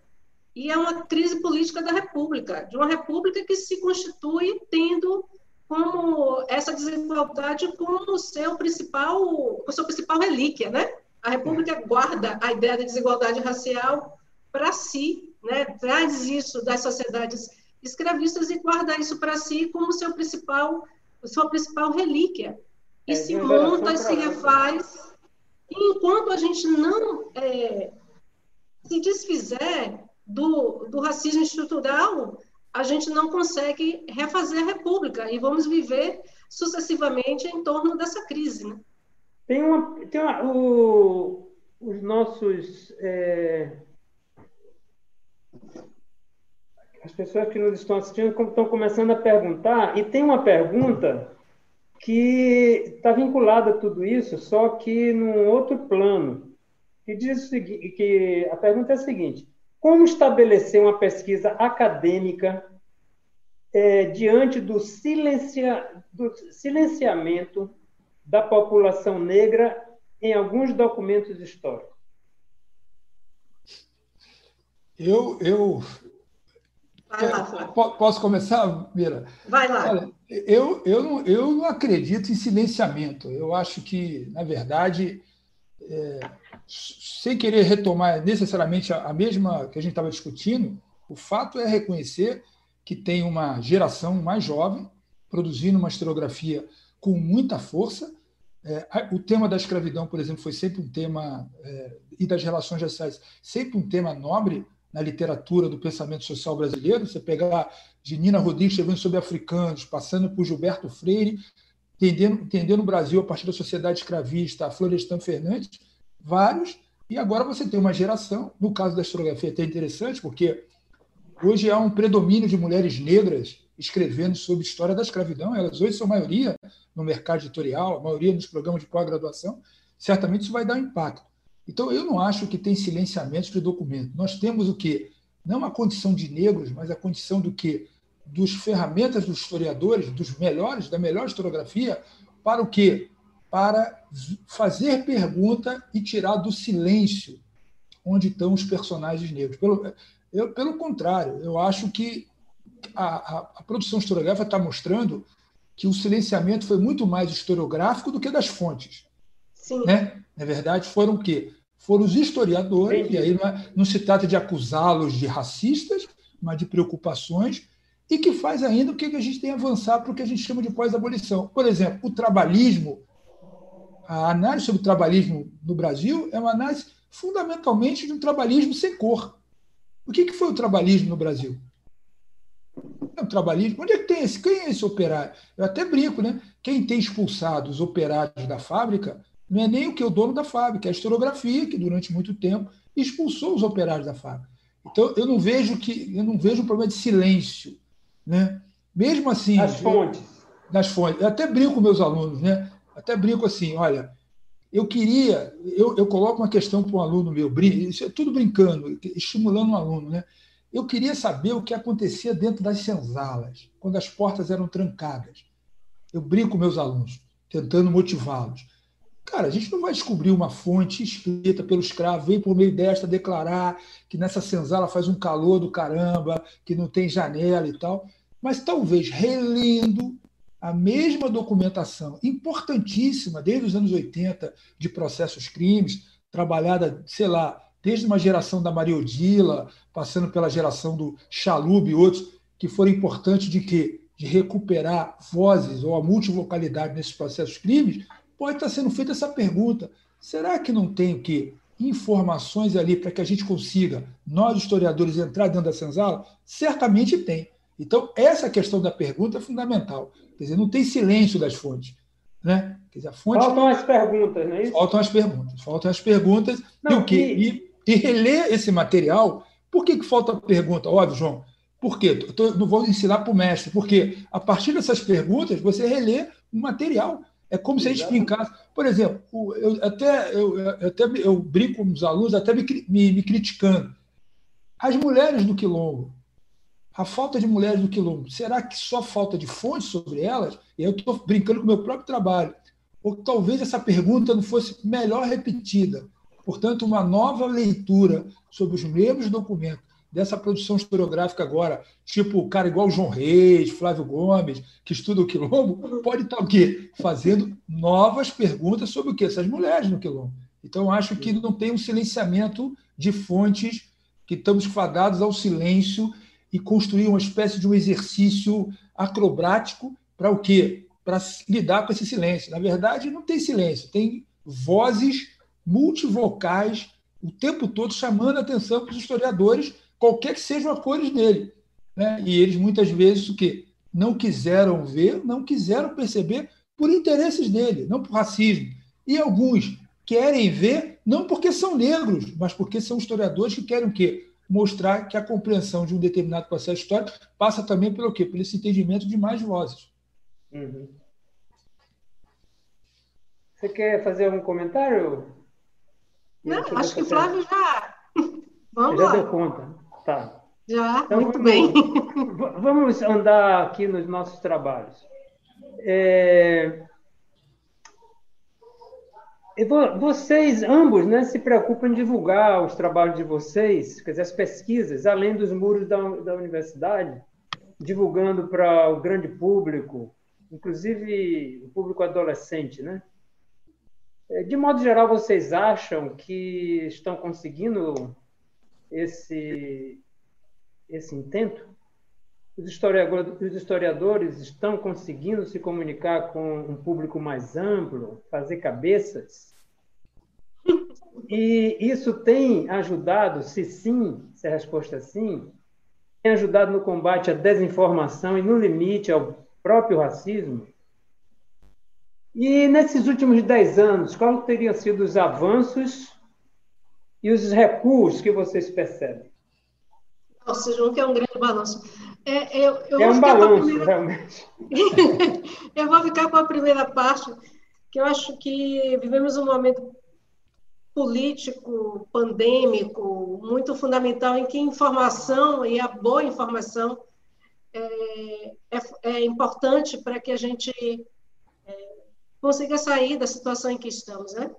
E é uma crise política da República, de uma República que se constitui tendo como essa desigualdade como seu principal, o seu principal relíquia, né? A República guarda a ideia da desigualdade racial para si, né? Traz isso das sociedades escravistas e guarda isso para si como seu principal, sua principal relíquia. E é, se monta e se refaz. E enquanto a gente não é, se desfizer do, do racismo estrutural, a gente não consegue refazer a República e vamos viver sucessivamente em torno dessa crise. Né? Tem uma, tem uma, o, os nossos é, as pessoas que nos estão assistindo estão começando a perguntar, e tem uma pergunta que está vinculada a tudo isso, só que num outro plano, que diz que a pergunta é a seguinte: como estabelecer uma pesquisa acadêmica é, diante do, silencia, do silenciamento da população negra em alguns documentos históricos? Eu, eu, lá, Posso começar, Mira? Vai lá. Olha, eu, eu, não, eu não acredito em silenciamento. Eu acho que, na verdade, é, sem querer retomar necessariamente a, a mesma que a gente estava discutindo, o fato é reconhecer que tem uma geração mais jovem produzindo uma historiografia com muita força. É, o tema da escravidão, por exemplo, foi sempre um tema, é, e das relações raciais, sempre um tema nobre na literatura do pensamento social brasileiro. Você pegar de Nina Rodrigues escrevendo sobre africanos, passando por Gilberto Freire, entendendo, entendendo o Brasil a partir da sociedade escravista, a Florestan Fernandes, vários. E agora você tem uma geração, no caso da historiografia até interessante, porque hoje há um predomínio de mulheres negras escrevendo sobre história da escravidão. Elas hoje são maioria no mercado editorial, a maioria nos programas de pós-graduação. Certamente isso vai dar um impacto. Então, eu não acho que tem silenciamento de documento. Nós temos o quê? Não a condição de negros, mas a condição do quê? Dos ferramentas dos historiadores, dos melhores, da melhor historiografia, para o quê? Para fazer pergunta e tirar do silêncio onde estão os personagens negros. Pelo, eu, pelo contrário, eu acho que a, a, a produção historiográfica está mostrando que o silenciamento foi muito mais historiográfico do que das fontes. Sim. Né? Na verdade, foram o quê? Foram os historiadores, e aí não, é, não se trata de acusá-los de racistas, mas de preocupações, e que faz ainda o que a gente tem a avançar para o que a gente chama de pós-abolição. Por exemplo, o trabalhismo, a análise sobre o trabalhismo no Brasil é uma análise fundamentalmente de um trabalhismo sem cor. O que foi o trabalhismo no Brasil? É o trabalhismo. Onde é que tem esse? Quem é esse operário? Eu até brinco, né? Quem tem expulsado os operários da fábrica não é nem o que é o dono da fábrica, é a historiografia, que durante muito tempo expulsou os operários da fábrica. Então, eu não vejo que eu não vejo um problema de silêncio. Né? Mesmo assim. Das fontes. das fontes. Eu até brinco com meus alunos, né? até brinco assim, olha, eu queria, eu, eu coloco uma questão para um aluno meu, isso é tudo brincando, estimulando um aluno, né? Eu queria saber o que acontecia dentro das senzalas, quando as portas eram trancadas. Eu brinco com meus alunos, tentando motivá-los. Cara, a gente não vai descobrir uma fonte escrita pelo escravo, vem por meio desta declarar que nessa senzala faz um calor do caramba, que não tem janela e tal. Mas talvez relendo a mesma documentação importantíssima desde os anos 80 de processos crimes, trabalhada, sei lá, desde uma geração da Maria Odila, passando pela geração do Chalub e outros, que foram importantes de que de recuperar vozes ou a multivocalidade nesses processos crimes, pode estar sendo feita essa pergunta: será que não tem o quê? Informações ali para que a gente consiga, nós historiadores, entrar dentro da senzala? Certamente tem. Então, essa questão da pergunta é fundamental. Quer dizer, não tem silêncio das fontes. Né? Quer dizer, a fonte faltam as perguntas, não é isso? Faltam as perguntas. Faltam as perguntas. Não, e o quê? E... e, reler esse material. Por que, que falta pergunta? Óbvio, João. Por quê? Eu tô, não vou ensinar para o mestre, porque a partir dessas perguntas você relê o material. É como se a gente brincasse. Por exemplo, eu até, eu, eu até eu brinco com os alunos, até me, me, me, criticando. As mulheres do quilombo, a falta de mulheres do quilombo, será que só falta de fontes sobre elas? E eu estou brincando com o meu próprio trabalho. Ou talvez essa pergunta não fosse melhor repetida. Portanto, uma nova leitura sobre os mesmos documentos, dessa produção historiográfica agora, tipo cara igual João Reis, Flávio Gomes, que estuda o quilombo, pode estar o quê? Fazendo novas perguntas sobre o quê? Essas mulheres no quilombo. Então, acho que não tem um silenciamento de fontes que estamos fadados ao silêncio e construir uma espécie de um exercício acrobático para o quê? Para lidar com esse silêncio. Na verdade, não tem silêncio, tem vozes multivocais o tempo todo chamando a atenção para os historiadores qualquer que sejam as cores dele. Né? E eles muitas vezes o quê? Não quiseram ver, não quiseram perceber por interesses dele, não por racismo. E alguns querem ver não porque são negros, mas porque são historiadores que querem o quê? Mostrar que a compreensão de um determinado processo histórico passa também pelo quê? Pelo esse entendimento de mais vozes. Uhum. Você quer fazer algum comentário? Não, acho que o Flávio já. Vamos já lá. deu conta. Tá. Já, então, muito vamos, bem. Vamos andar aqui nos nossos trabalhos. É, vocês, ambos, né, se preocupam em divulgar os trabalhos de vocês, quer dizer, as pesquisas, além dos muros da, da universidade, divulgando para o grande público, inclusive o público adolescente, né? É, de modo geral, vocês acham que estão conseguindo esse, esse intento? Os historiadores, os historiadores estão conseguindo se comunicar com um público mais amplo, fazer cabeças? E isso tem ajudado, se sim, se a resposta é sim, tem ajudado no combate à desinformação e no limite ao próprio racismo? E nesses últimos dez anos, quais teriam sido os avanços e os recuos que vocês percebem? Nossa, João, que é um grande balanço. É, eu, eu é um balanço, primeira... realmente. eu vou ficar com a primeira parte, que eu acho que vivemos um momento político, pandêmico, muito fundamental, em que informação e a boa informação é, é, é importante para que a gente é, consiga sair da situação em que estamos, né?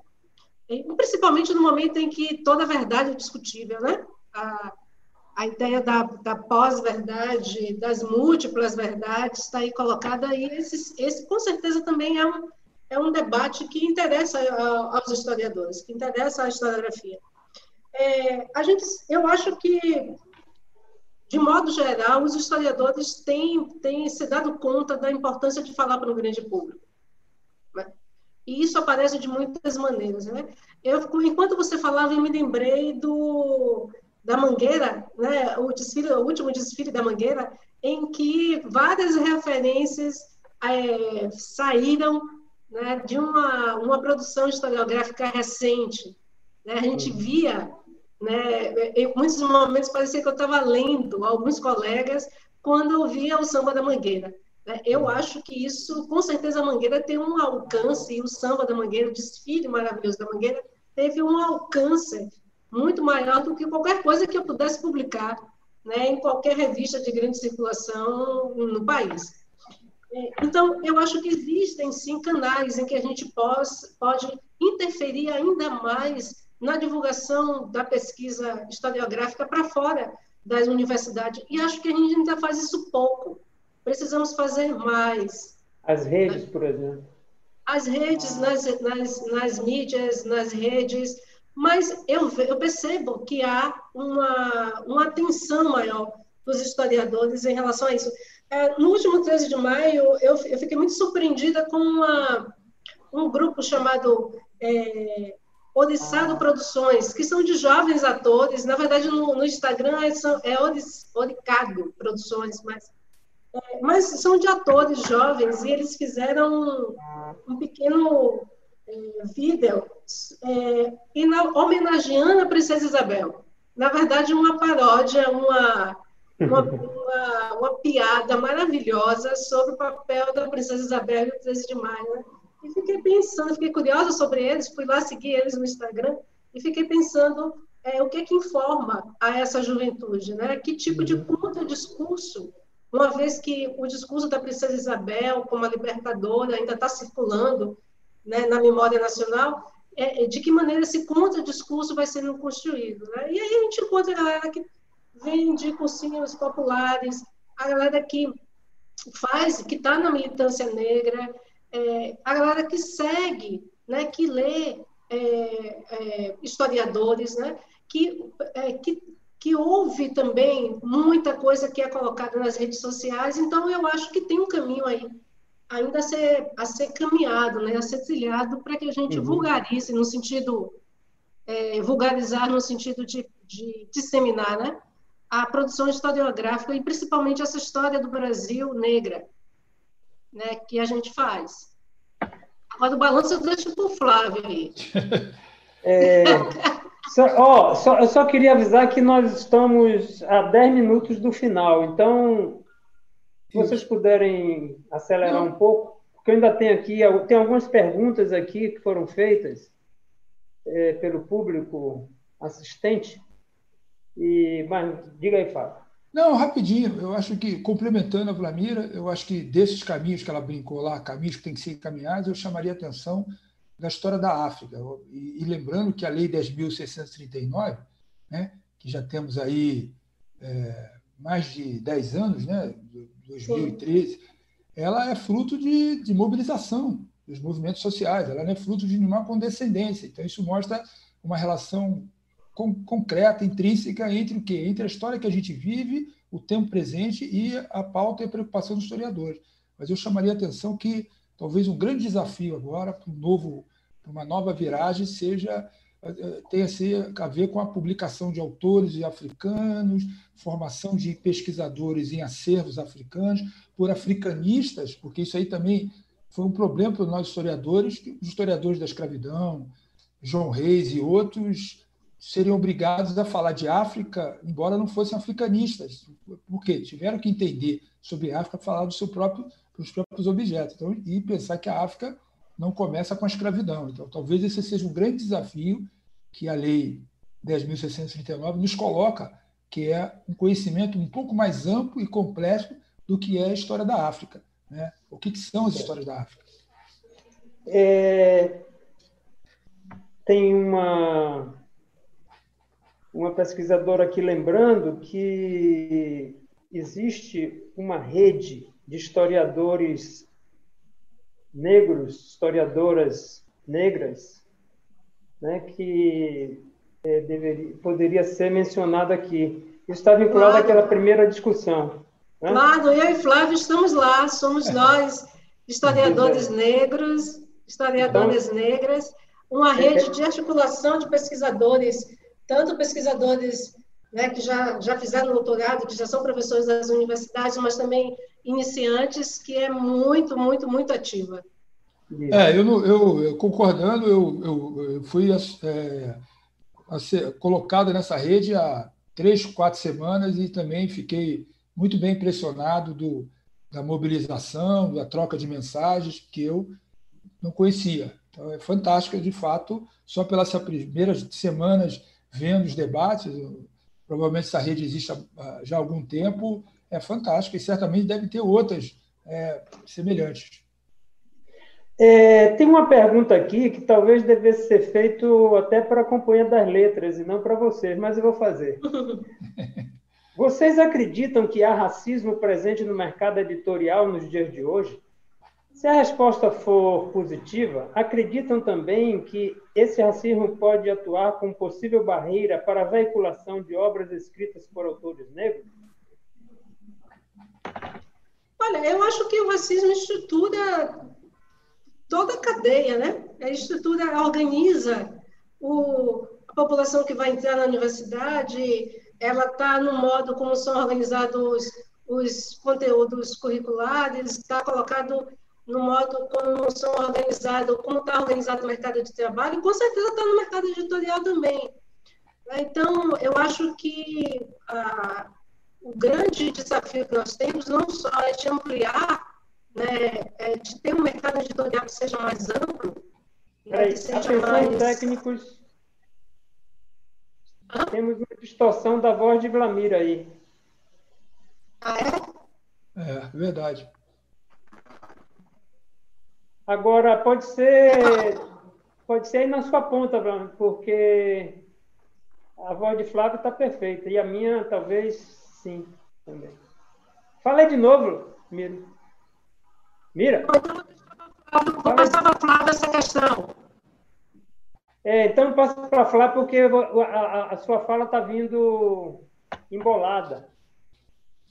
Principalmente no momento em que toda verdade é discutível, né? A, a ideia da, da pós-verdade, das múltiplas verdades está aí colocada e esse, esse com certeza também é um, é um debate que interessa aos historiadores, que interessa à historiografia. É, a gente, eu acho que, de modo geral, os historiadores têm, têm se dado conta da importância de falar para o grande público. E isso aparece de muitas maneiras, né? Eu, enquanto você falava, eu me lembrei do da Mangueira, né? O desfile, o último desfile da Mangueira, em que várias referências é, saíram né, de uma, uma produção historiográfica recente. Né? A gente uhum. via, né, em muitos momentos parecia que eu estava lendo alguns colegas quando eu via o samba da Mangueira. Né? Eu acho que isso, com certeza, a Mangueira tem um alcance, e o samba da Mangueira, o desfile maravilhoso da Mangueira, teve um alcance muito maior do que qualquer coisa que eu pudesse publicar né, em qualquer revista de grande circulação no país. É, então, eu acho que existem, sim, canais em que a gente pode, pode interferir ainda mais na divulgação da pesquisa historiográfica para fora das universidades. E acho que a gente ainda faz isso pouco. Precisamos fazer mais. As redes, por exemplo. As redes, nas, nas, nas mídias, nas redes. Mas eu, eu percebo que há uma, uma atenção maior dos historiadores em relação a isso. É, no último 13 de maio, eu, eu fiquei muito surpreendida com uma, um grupo chamado é, Odissado Produções, que são de jovens atores. Na verdade, no, no Instagram é, é Oricado Produções, mas, mas são de atores jovens e eles fizeram um, pequeno é, vídeo é, homenageando a Princesa Isabel. Na verdade, uma paródia, uma, uma, uma, uma, piada maravilhosa sobre o papel da Princesa Isabel no 13 de maio. Né? E fiquei pensando, fiquei curiosa sobre eles, fui lá seguir eles no Instagram e fiquei pensando é, o que que informa a essa juventude, né? Que tipo de contra-discurso, uma vez que o discurso da princesa Isabel como a libertadora ainda está circulando né, na memória nacional, é, é, de que maneira esse contra-discurso vai sendo construído, né? E aí a gente encontra a galera que vem de cursinhos populares, a galera que faz, que está na militância negra, é, a galera que segue, né, que lê é, é, historiadores, né, que, é, que, que ouve também muita coisa que é colocada nas redes sociais. Então, eu acho que tem um caminho aí ainda a ser, a ser caminhado, né, a ser trilhado para que a gente uhum. vulgarize no sentido, é, vulgarizar no sentido de, de disseminar, né, a produção historiográfica e principalmente essa história do Brasil negra, né, que a gente faz. Agora, o balanço eu deixo para o Flávio aí. É, só, ó, só, eu só queria avisar que nós estamos a 10 minutos do final, então, se vocês puderem acelerar um pouco, porque eu ainda tenho aqui, tem algumas perguntas aqui que foram feitas é, pelo público assistente, e, mas diga aí, Fábio. Não, rapidinho. Eu acho que, complementando a Vlamira, eu acho que desses caminhos que ela brincou lá, caminhos que têm que ser encaminhados, eu chamaria a atenção da história da África. E, e lembrando que a Lei 10.639, né, que já temos aí é, mais de 10 anos, né, 2013, Sim. ela é fruto de, de mobilização dos movimentos sociais, ela não é fruto de nenhuma condescendência. Então, isso mostra uma relação concreta, intrínseca entre o quê? Entre a história que a gente vive, o tempo presente e a pauta e a preocupação dos historiadores. Mas eu chamaria a atenção que talvez um grande desafio agora para um novo, para uma nova viragem seja eh, tenha a ver com a publicação de autores africanos, formação de pesquisadores em acervos africanos, por africanistas, porque isso aí também foi um problema para nós historiadores, os historiadores da escravidão, João Reis e outros, seriam obrigados a falar de África, embora não fossem africanistas. Por quê? Tiveram que entender sobre a África, falar do seu próprio, dos próprios objetos então, e pensar que a África não começa com a escravidão. Então, talvez esse seja um grande desafio que a Lei 10.639 nos coloca, que é um conhecimento um pouco mais amplo e complexo do que é a história da África. Né? O que, que são as histórias da África? É, tem uma uma pesquisadora aqui lembrando que existe uma rede de historiadores negros, historiadoras negras, né, que é, deveria, poderia ser mencionada aqui. Isso está vinculado claro. àquela primeira discussão. Né? Claro, eu e Flávio estamos lá, somos nós, historiadores negros, historiadoras então, negras, uma é, rede é. de articulação de pesquisadores tanto pesquisadores né, que já, já fizeram doutorado, que já são professores das universidades, mas também iniciantes, que é muito, muito, muito ativa. É, eu, eu, eu concordando, eu, eu, eu fui é, colocado nessa rede há três, quatro semanas e também fiquei muito bem impressionado do, da mobilização, da troca de mensagens que eu não conhecia. Então, é fantástico, de fato, só pelas primeiras semanas vendo os debates, provavelmente essa rede existe já há algum tempo, é fantástico e certamente deve ter outras é, semelhantes. É, tem uma pergunta aqui que talvez devesse ser feito até para a Companhia das Letras e não para vocês, mas eu vou fazer. Vocês acreditam que há racismo presente no mercado editorial nos dias de hoje? Se a resposta for positiva, acreditam também que esse racismo pode atuar como possível barreira para a veiculação de obras escritas por autores negros? Olha, eu acho que o racismo estrutura toda a cadeia, né? A estrutura organiza o, a população que vai entrar na universidade, ela está no modo como são organizados os conteúdos curriculares, está colocado no modo como são organizados, como está organizado o mercado de trabalho, com certeza está no mercado editorial também. Então, eu acho que ah, o grande desafio que nós temos não só é de ampliar né, é de ter um mercado editorial que seja mais amplo. Peraí, que seja atenção mais... técnicos. Hã? Temos uma distorção da voz de Vlamir aí. Ah, é? É, verdade. Agora, pode ser, pode ser aí na sua ponta, Vlamir, porque a voz de Flávio está perfeita. E a minha, talvez, sim, também. Fala aí de novo, Miro. Mira. Vou passar para Flávia essa questão. É, então passa para a Flávia porque a, a, a sua fala está vindo embolada.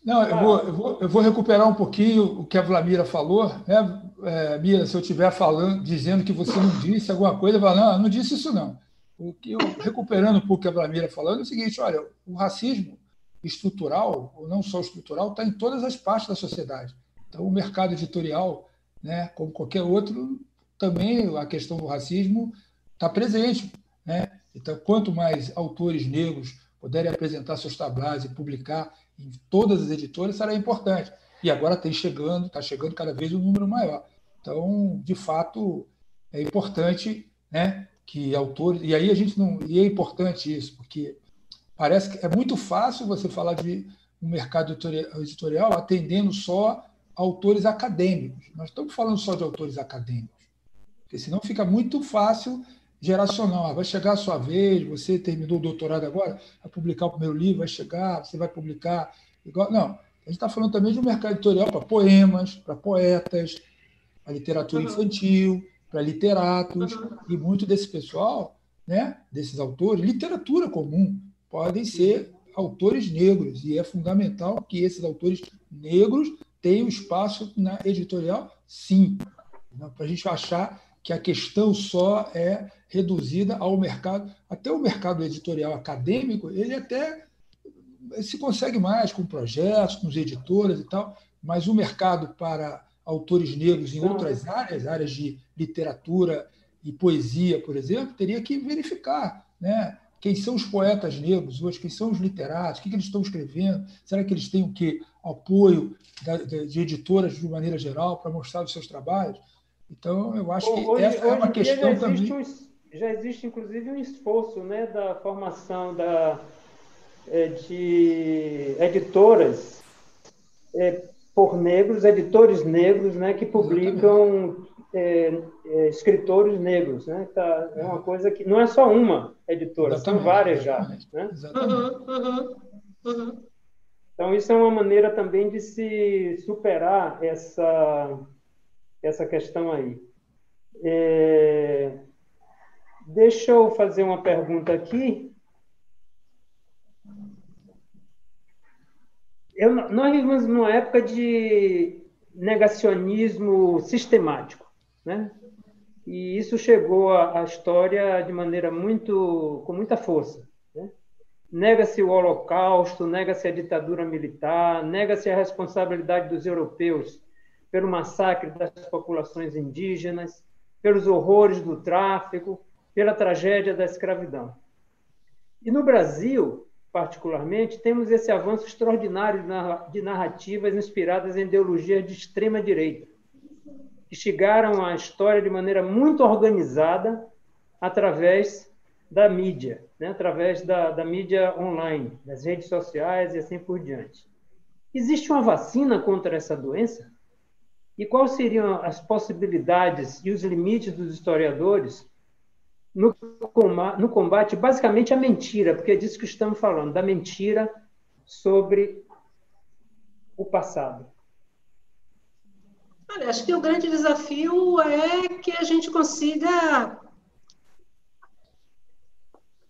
Não, eu vou, eu, vou, eu vou recuperar um pouquinho o que a Vlamira falou. Né? É, Mira, se eu estiver falando, dizendo que você não disse alguma coisa, eu falo, não, não disse isso não. O que eu, recuperando um pouco o que a Vlamira falou, é o seguinte, olha, o racismo estrutural, ou não só estrutural, está em todas as partes da sociedade. Então, o mercado editorial, né, como qualquer outro, também a questão do racismo está presente. Né? Então, quanto mais autores negros puderem apresentar seus trabalhos e publicar em todas as editoras, será importante. E agora tem chegando, está chegando cada vez um número maior. Então, de fato, é importante né, que autores. E aí a gente não. E é importante isso, porque parece que é muito fácil você falar de um mercado editorial atendendo só autores acadêmicos. Nós estamos falando só de autores acadêmicos, porque senão fica muito fácil geracional. Ah, vai chegar a sua vez, você terminou o doutorado agora, vai publicar o primeiro livro, vai chegar, você vai publicar. Igual... Não, a gente está falando também de um mercado editorial para poemas, para poetas, para literatura uhum. infantil, para literatos, uhum. e muito desse pessoal, né, desses autores, literatura comum, podem ser autores negros, e é fundamental que esses autores negros um espaço na editorial, sim. Para a gente achar que a questão só é reduzida ao mercado, até o mercado editorial acadêmico, ele até se consegue mais com projetos, com os editoras e tal, mas o mercado para autores negros em outras áreas, áreas de literatura e poesia, por exemplo, teria que verificar, né? Quem são os poetas negros hoje? Quem são os literatos? O que, que eles estão escrevendo? Será que eles têm o quê? Apoio de editoras de maneira geral para mostrar os seus trabalhos? Então, eu acho que hoje, essa é uma questão também. Um, já existe, inclusive, um esforço né, da formação da, é, de editoras é, por negros, editores negros, né, que publicam é, é, escritores negros, né? Tá, é uma coisa que não é só uma editora, exatamente, são várias já. Né? Uhum, uhum, uhum. Então isso é uma maneira também de se superar essa essa questão aí. É, deixa eu fazer uma pergunta aqui. Eu, nós vivemos numa época de negacionismo sistemático. Né? E isso chegou à, história de maneira muito, com muita força. Né? Nega-se o Holocausto, nega-se a ditadura militar, nega-se a responsabilidade dos europeus pelo massacre das populações indígenas, pelos horrores do tráfico, pela tragédia da escravidão. E no Brasil, particularmente, temos esse avanço extraordinário de narrativas inspiradas em ideologias de extrema direita, que chegaram à história de maneira muito organizada através da mídia, né? através da, da mídia online, das redes sociais e assim por diante. Existe uma vacina contra essa doença? E quais seriam as possibilidades e os limites dos historiadores no combate, no combate basicamente à mentira, porque é disso que estamos falando, da mentira sobre o passado. Olha, acho que o grande desafio é que a gente consiga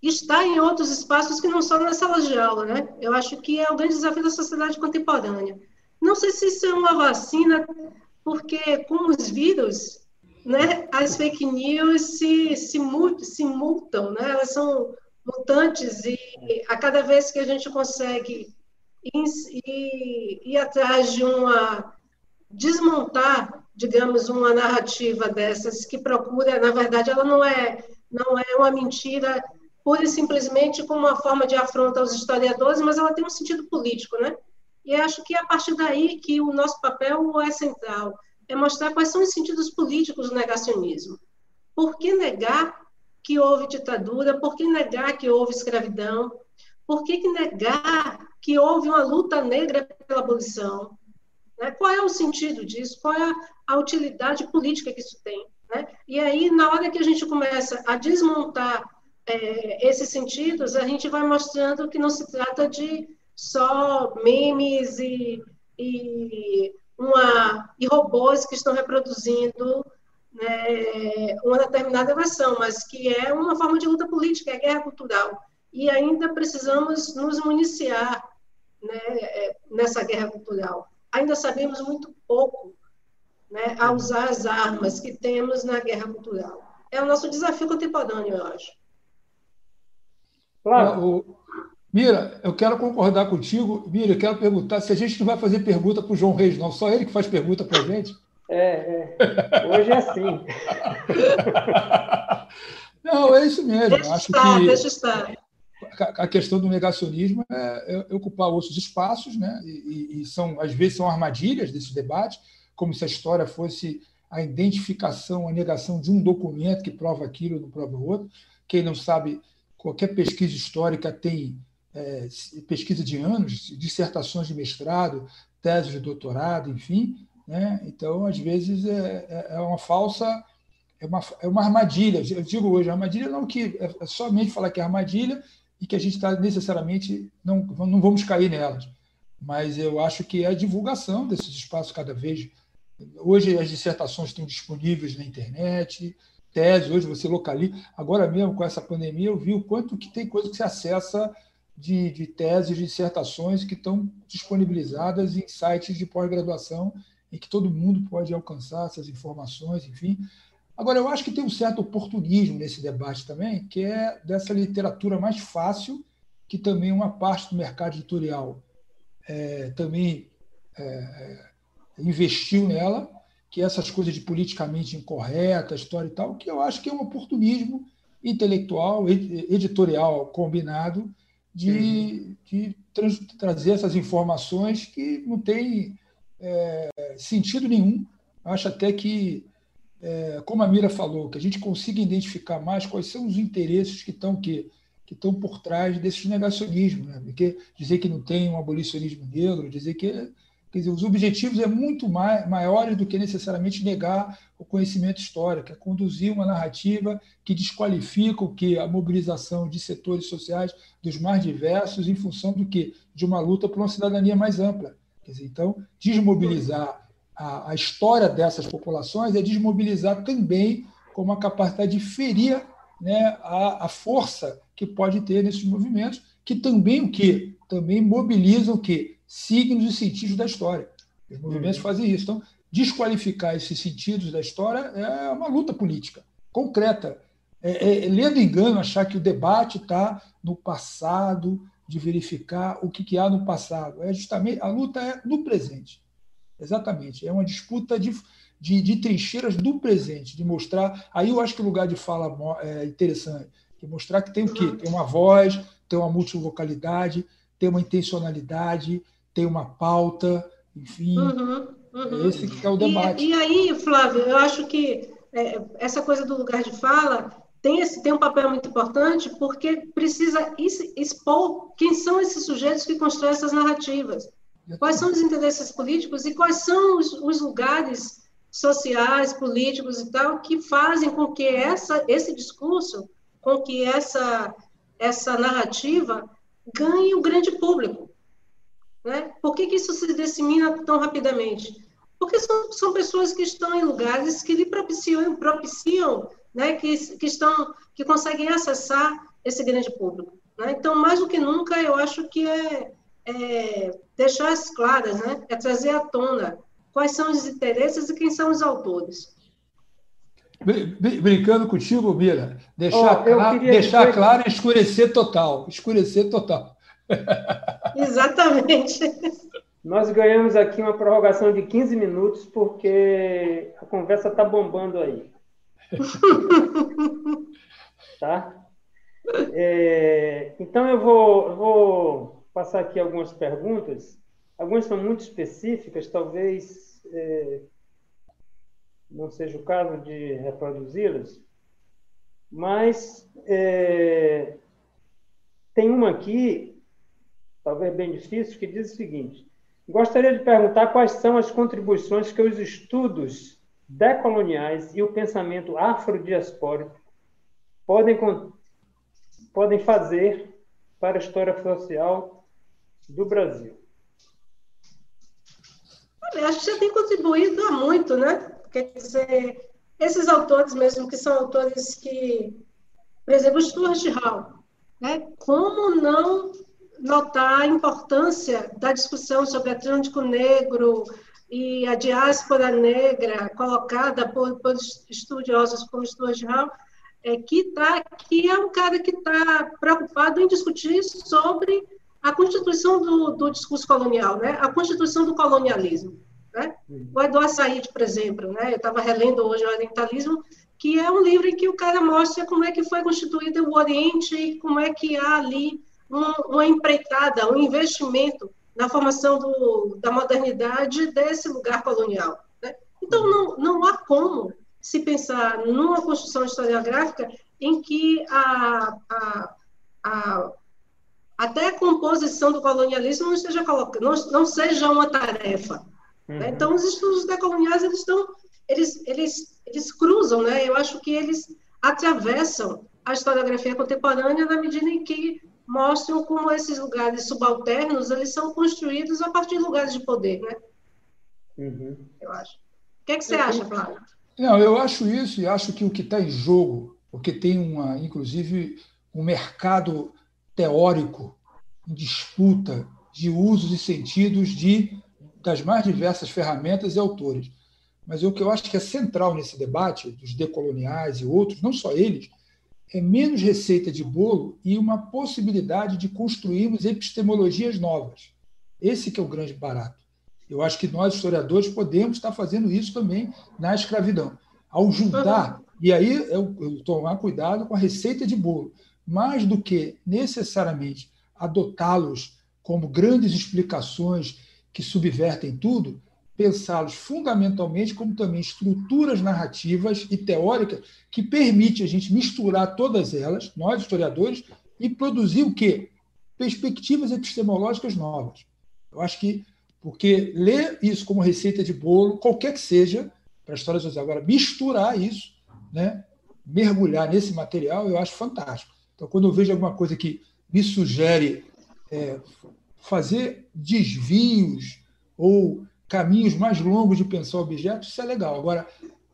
estar em outros espaços que não só na sala de aula, né? Eu acho que é o grande desafio da sociedade contemporânea. Não sei se isso é uma vacina, porque com os vírus né, as fake news se, se, se multam, né? elas são mutantes e a cada vez que a gente consegue ir, ir, atrás de uma desmontar, digamos, uma narrativa dessas que procura, na verdade, ela não é não é uma mentira pura e simplesmente como uma forma de afronta aos historiadores, mas ela tem um sentido político, né? E acho que é a partir daí que o nosso papel é central é mostrar quais são os sentidos políticos do negacionismo. Por que negar que houve ditadura? Por que negar que houve escravidão? Por que, que negar que houve uma luta negra pela abolição? Né? Qual é o sentido disso? Qual é a utilidade política que isso tem? Né? E aí, na hora que a gente começa a desmontar é, esses sentidos, a gente vai mostrando que não se trata de só memes e, e uma, e robôs que estão reproduzindo né, uma determinada versão, mas que é uma forma de luta política, é guerra cultural. E ainda precisamos nos municiar né, é, nessa guerra cultural. Ainda sabemos muito pouco né, a usar as armas que temos na guerra cultural. É o nosso desafio contemporâneo, eu acho. Claro. Mira, eu quero concordar contigo. Mira, eu quero perguntar se a gente não vai fazer pergunta para o João Reis, não. Só ele que faz pergunta para a gente. É, é. Hoje é assim. não, é isso mesmo. Deixa Acho estar, que deixa estar. A questão do negacionismo é, é ocupar outros espaços, né? E, e, são, às vezes, são armadilhas desse debate, como se a história fosse a identificação, a negação de um documento que prova aquilo, não prova o outro. Quem não sabe, qualquer pesquisa histórica tem é, pesquisa de anos, dissertações de mestrado, teses de doutorado, enfim. Né? Então, às vezes, é, é, é uma falsa, é uma, é uma armadilha. Eu digo hoje, armadilha não que é, é somente falar que é armadilha e que a gente está necessariamente, não, não vamos cair nelas. Mas eu acho que é a divulgação desses espaços cada vez. Hoje as dissertações estão disponíveis na internet, tese, hoje você localiza. Agora mesmo, com essa pandemia, eu vi o quanto que tem coisa que se acessa de, de teses, de dissertações que estão disponibilizadas em sites de pós-graduação em que todo mundo pode alcançar essas informações, enfim. Agora, eu acho que tem um certo oportunismo nesse debate também, que é dessa literatura mais fácil, que também uma parte do mercado editorial é, também é, é investiu nela, que é essas coisas de politicamente incorreta, história e tal, que eu acho que é um oportunismo intelectual, editorial combinado, de, de trazer essas informações que não tem é, sentido nenhum. Acho até que, é, como a Mira falou, que a gente consiga identificar mais quais são os interesses que estão que, que estão por trás desses negacionismos. Né? Porque dizer que não tem um abolicionismo negro, dizer que Quer dizer, os objetivos é muito mais, maiores do que necessariamente negar o conhecimento histórico, é conduzir uma narrativa que desqualifica o que a mobilização de setores sociais dos mais diversos em função do que de uma luta por uma cidadania mais ampla. Quer dizer, então, desmobilizar a, a história dessas populações é desmobilizar também como a capacidade de ferir né, a, a força que pode ter nesses movimentos, que também o que também mobilizam o que signos e sentidos da história. Os movimentos uhum. fazem isso. Então, desqualificar esses sentidos da história é uma luta política concreta. É, é, lendo engano, achar que o debate está no passado, de verificar o que, que há no passado. É justamente a luta é no presente. Exatamente. É uma disputa de, de, de trincheiras do presente, de mostrar. Aí eu acho que o lugar de fala é interessante, que mostrar que tem o quê? Tem uma voz, tem uma multivocalidade, tem uma intencionalidade, tem uma pauta, enfim. Uhum, uhum. Esse que é o debate. E, e aí, Flávio, eu acho que é, essa coisa do lugar de fala tem, esse, tem um papel muito importante porque precisa expor quem são esses sujeitos que constroem essas narrativas. Quais são os interesses políticos e quais são os, os lugares sociais, políticos e tal que fazem com que essa, esse discurso, com que essa, essa narrativa ganhe o grande público. Né? Por que, que isso se dissemina tão rapidamente? Porque são, são pessoas que estão em lugares que lhe propiciam, propiciam né, que, que, estão, que conseguem acessar esse grande público. Né? Então, mais do que nunca, eu acho que é, é deixar as claras, né? é trazer à tona quais são os interesses e quem são os autores. Brincando contigo, Mira, deixar, oh, claro, deixar dizer... claro e escurecer total. Escurecer total. Exatamente. Nós ganhamos aqui uma prorrogação de 15 minutos, porque a conversa está bombando aí. tá? É, então, eu vou, eu vou passar aqui algumas perguntas. Algumas são muito específicas, talvez é, não seja o caso de reproduzi-las, mas é, tem uma aqui, talvez bem difícil, que diz o seguinte: Gostaria de perguntar quais são as contribuições que os estudos decoloniais e o pensamento afrodiaspórico podem, podem fazer para a história social do Brasil. Olha, acho que já tem contribuído há muito, né? Quer dizer, esses autores mesmo, que são autores que, por exemplo, Stuart Hall, né? como não notar a importância da discussão sobre Atlântico Negro e a diáspora negra colocada por, por estudiosos como Stuart Hall, é, que, tá, que é um cara que está preocupado em discutir sobre a constituição do, do, discurso colonial, né? a constituição do colonialismo. Né? O Eduardo Said, por exemplo, né? eu estava relendo hoje o Orientalismo, que é um livro em que o cara mostra como é que foi constituído o Oriente e como é que há ali uma empreitada, um investimento na formação do, da modernidade desse lugar colonial. Né? Então, não, não há como se pensar numa construção historiográfica em que a, a, a, até a composição do colonialismo não, esteja não, não seja uma tarefa. Né? Uhum. Né? Então, os estudos decoloniais, eles estão, eles, eles, eles cruzam, né? eu acho que eles atravessam a historiografia contemporânea na medida em que mostram como esses lugares subalternos eles são construídos a partir de lugares de poder, né? Uhum. Eu acho. O que, é que você acha, Flávio? Não, eu acho isso e acho que o que está em jogo, porque tem uma, inclusive, um mercado teórico em disputa de usos e sentidos de das mais diversas ferramentas e autores. Mas o que eu acho que é central nesse debate dos decoloniais e outros, não só eles, é menos receita de bolo e uma possibilidade de construirmos epistemologias novas. Esse que é o grande barato. Eu acho que nós, historiadores, podemos estar fazendo isso também na escravidão. Ao juntar, e aí eu, eu tomar cuidado com a receita de bolo, mais do que necessariamente adotá-los como grandes explicações que subvertem tudo, pensá-los fundamentalmente como também estruturas narrativas e teóricas que permite a gente misturar todas elas, nós historiadores, e produzir o quê? Perspectivas epistemológicas novas. Eu acho que, porque ler isso como receita de bolo, qualquer que seja, para a história social, agora misturar isso, né, mergulhar nesse material, eu acho fantástico. Então, quando eu vejo alguma coisa que me sugere é, fazer desvios ou caminhos mais longos de pensar objetos, isso é legal. Agora,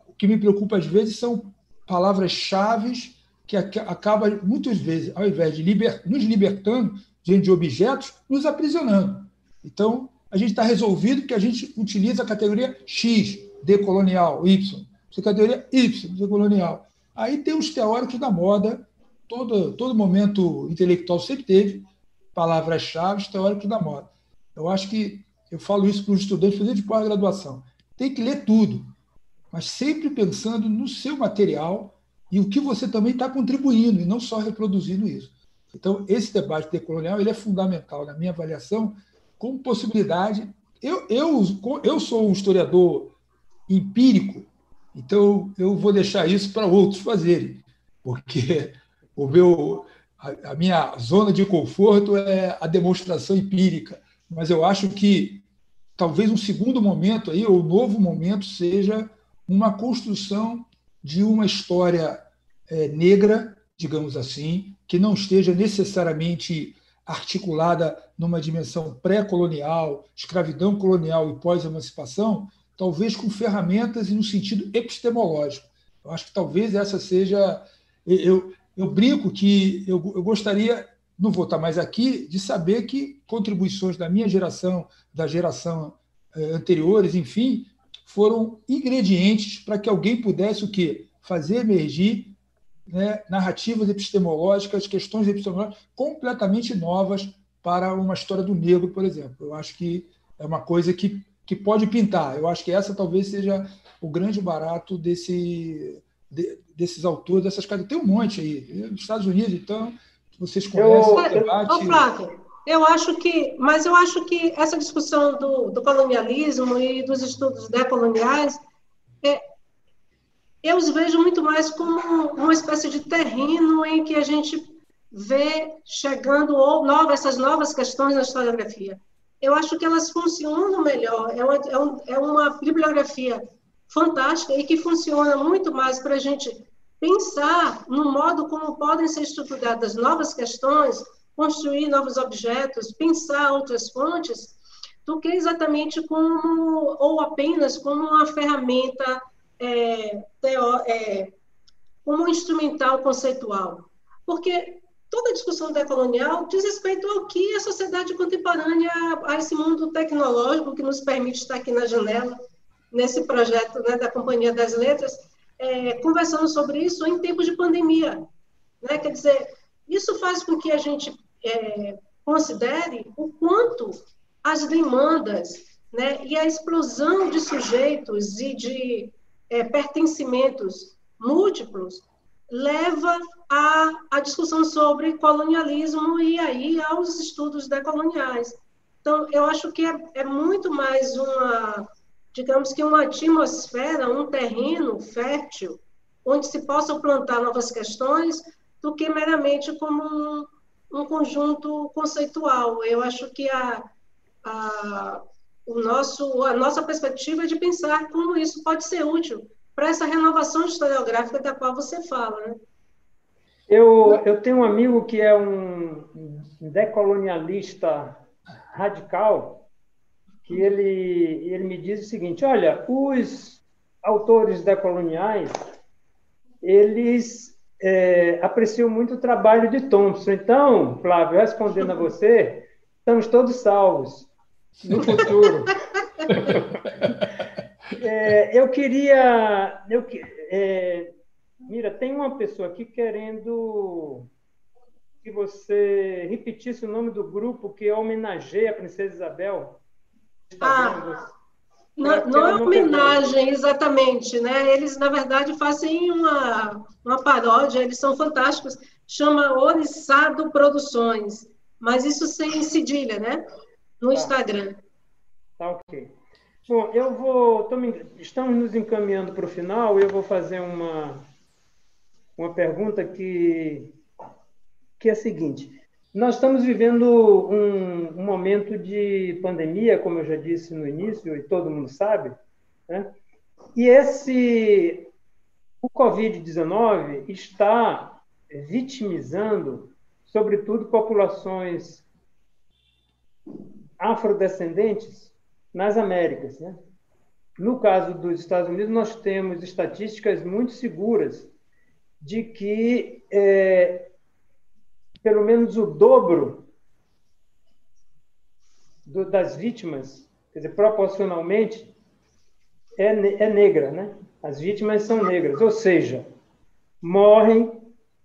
o que me preocupa às vezes são palavras-chave que acabam, muitas vezes, ao invés de liber, nos libertando diante de objetos, nos aprisionando. Então, a gente está resolvido que a gente utiliza a categoria X, decolonial, Y, a categoria Y, decolonial. Aí tem os teóricos da moda, todo, todo momento intelectual sempre teve palavras-chave, teóricos da moda. Eu acho que eu falo isso para os estudantes fazer de pós-graduação. Tem que ler tudo, mas sempre pensando no seu material e o que você também está contribuindo, e não só reproduzindo isso. Então, esse debate decolonial ele é fundamental, na minha avaliação, como possibilidade. Eu, eu, eu sou um historiador empírico, então eu vou deixar isso para outros fazerem, porque o meu, a, a minha zona de conforto é a demonstração empírica. Mas eu acho que talvez um segundo momento aí, ou um novo momento, seja uma construção de uma história é, negra, digamos assim, que não esteja necessariamente articulada numa dimensão pré-colonial, escravidão colonial e pós-emancipação, talvez com ferramentas e no sentido epistemológico. Eu acho que talvez essa seja. Eu, eu brinco que eu, eu gostaria, não vou estar mais aqui, de saber que contribuições da minha geração, da geração eh, anteriores, enfim, foram ingredientes para que alguém pudesse o quê? Fazer emergir né, narrativas epistemológicas, questões epistemológicas completamente novas para uma história do negro, por exemplo. Eu acho que é uma coisa que, que pode pintar. Eu acho que essa talvez seja o grande barato desse, de, desses autores, dessas casas. Tem um monte aí. Nos Estados Unidos, então, vocês conhecem o debate. Ô, Flávio, eu acho que, mas eu acho que essa discussão do, do colonialismo e dos estudos decoloniais, é, eu os vejo muito mais como uma espécie de terreno em que a gente vê chegando ou novas, essas novas questões na historiografia. Eu acho que elas funcionam melhor. É uma, é, um, é uma bibliografia fantástica e que funciona muito mais para a gente pensar no modo como podem ser estruturadas novas questões, construir novos objetos, pensar outras fontes, do que exatamente como, ou apenas como uma ferramenta é, teo, é, como um instrumental conceitual. Porque toda discussão decolonial diz respeito ao que a sociedade contemporânea, a esse mundo tecnológico que nos permite estar aqui na janela, nesse projeto né, da Companhia das Letras, é, conversando sobre isso em tempos de pandemia. Né? Quer dizer, isso faz com que a gente é, considere o quanto as demandas né, e a explosão de sujeitos e de é, pertencimentos múltiplos leva à, à discussão sobre colonialismo e aí aos estudos decoloniais. Então, eu acho que é, é muito mais uma, digamos que uma atmosfera, um terreno fértil, onde se possam plantar novas questões, do que meramente como um, um conjunto conceitual. Eu acho que a, a, o nosso, a nossa perspectiva é de pensar como isso pode ser útil para essa renovação historiográfica da qual você fala. Né? Eu, eu tenho um amigo que é um decolonialista radical, que ele, ele me diz o seguinte: olha, os autores decoloniais eles é, apreciam muito o trabalho de Thompson. Então, Flávio, respondendo a você, estamos todos salvos no futuro. é, eu queria. Eu, é, Mira, tem uma pessoa aqui querendo que você repetisse o nome do grupo que homenageia a Princesa Isabel. Ah, não, não é homenagem, exatamente. Né? Eles, na verdade, fazem uma, uma paródia, eles são fantásticos. Chama Orissado Produções, mas isso sem cedilha, né? No tá. Instagram. Tá ok. Bom, eu vou. estamos nos encaminhando para o final eu vou fazer uma, uma pergunta que, que é a seguinte. Nós estamos vivendo um, um, momento de pandemia, como eu já disse no início, e todo mundo sabe, né? e esse, o Covid-19 está vitimizando, sobretudo, populações afrodescendentes nas Américas. Né? No caso dos Estados Unidos, nós temos estatísticas muito seguras de que é, pelo menos o dobro do, das vítimas, quer dizer, proporcionalmente, é, é negra, né? As vítimas são negras, ou seja, morrem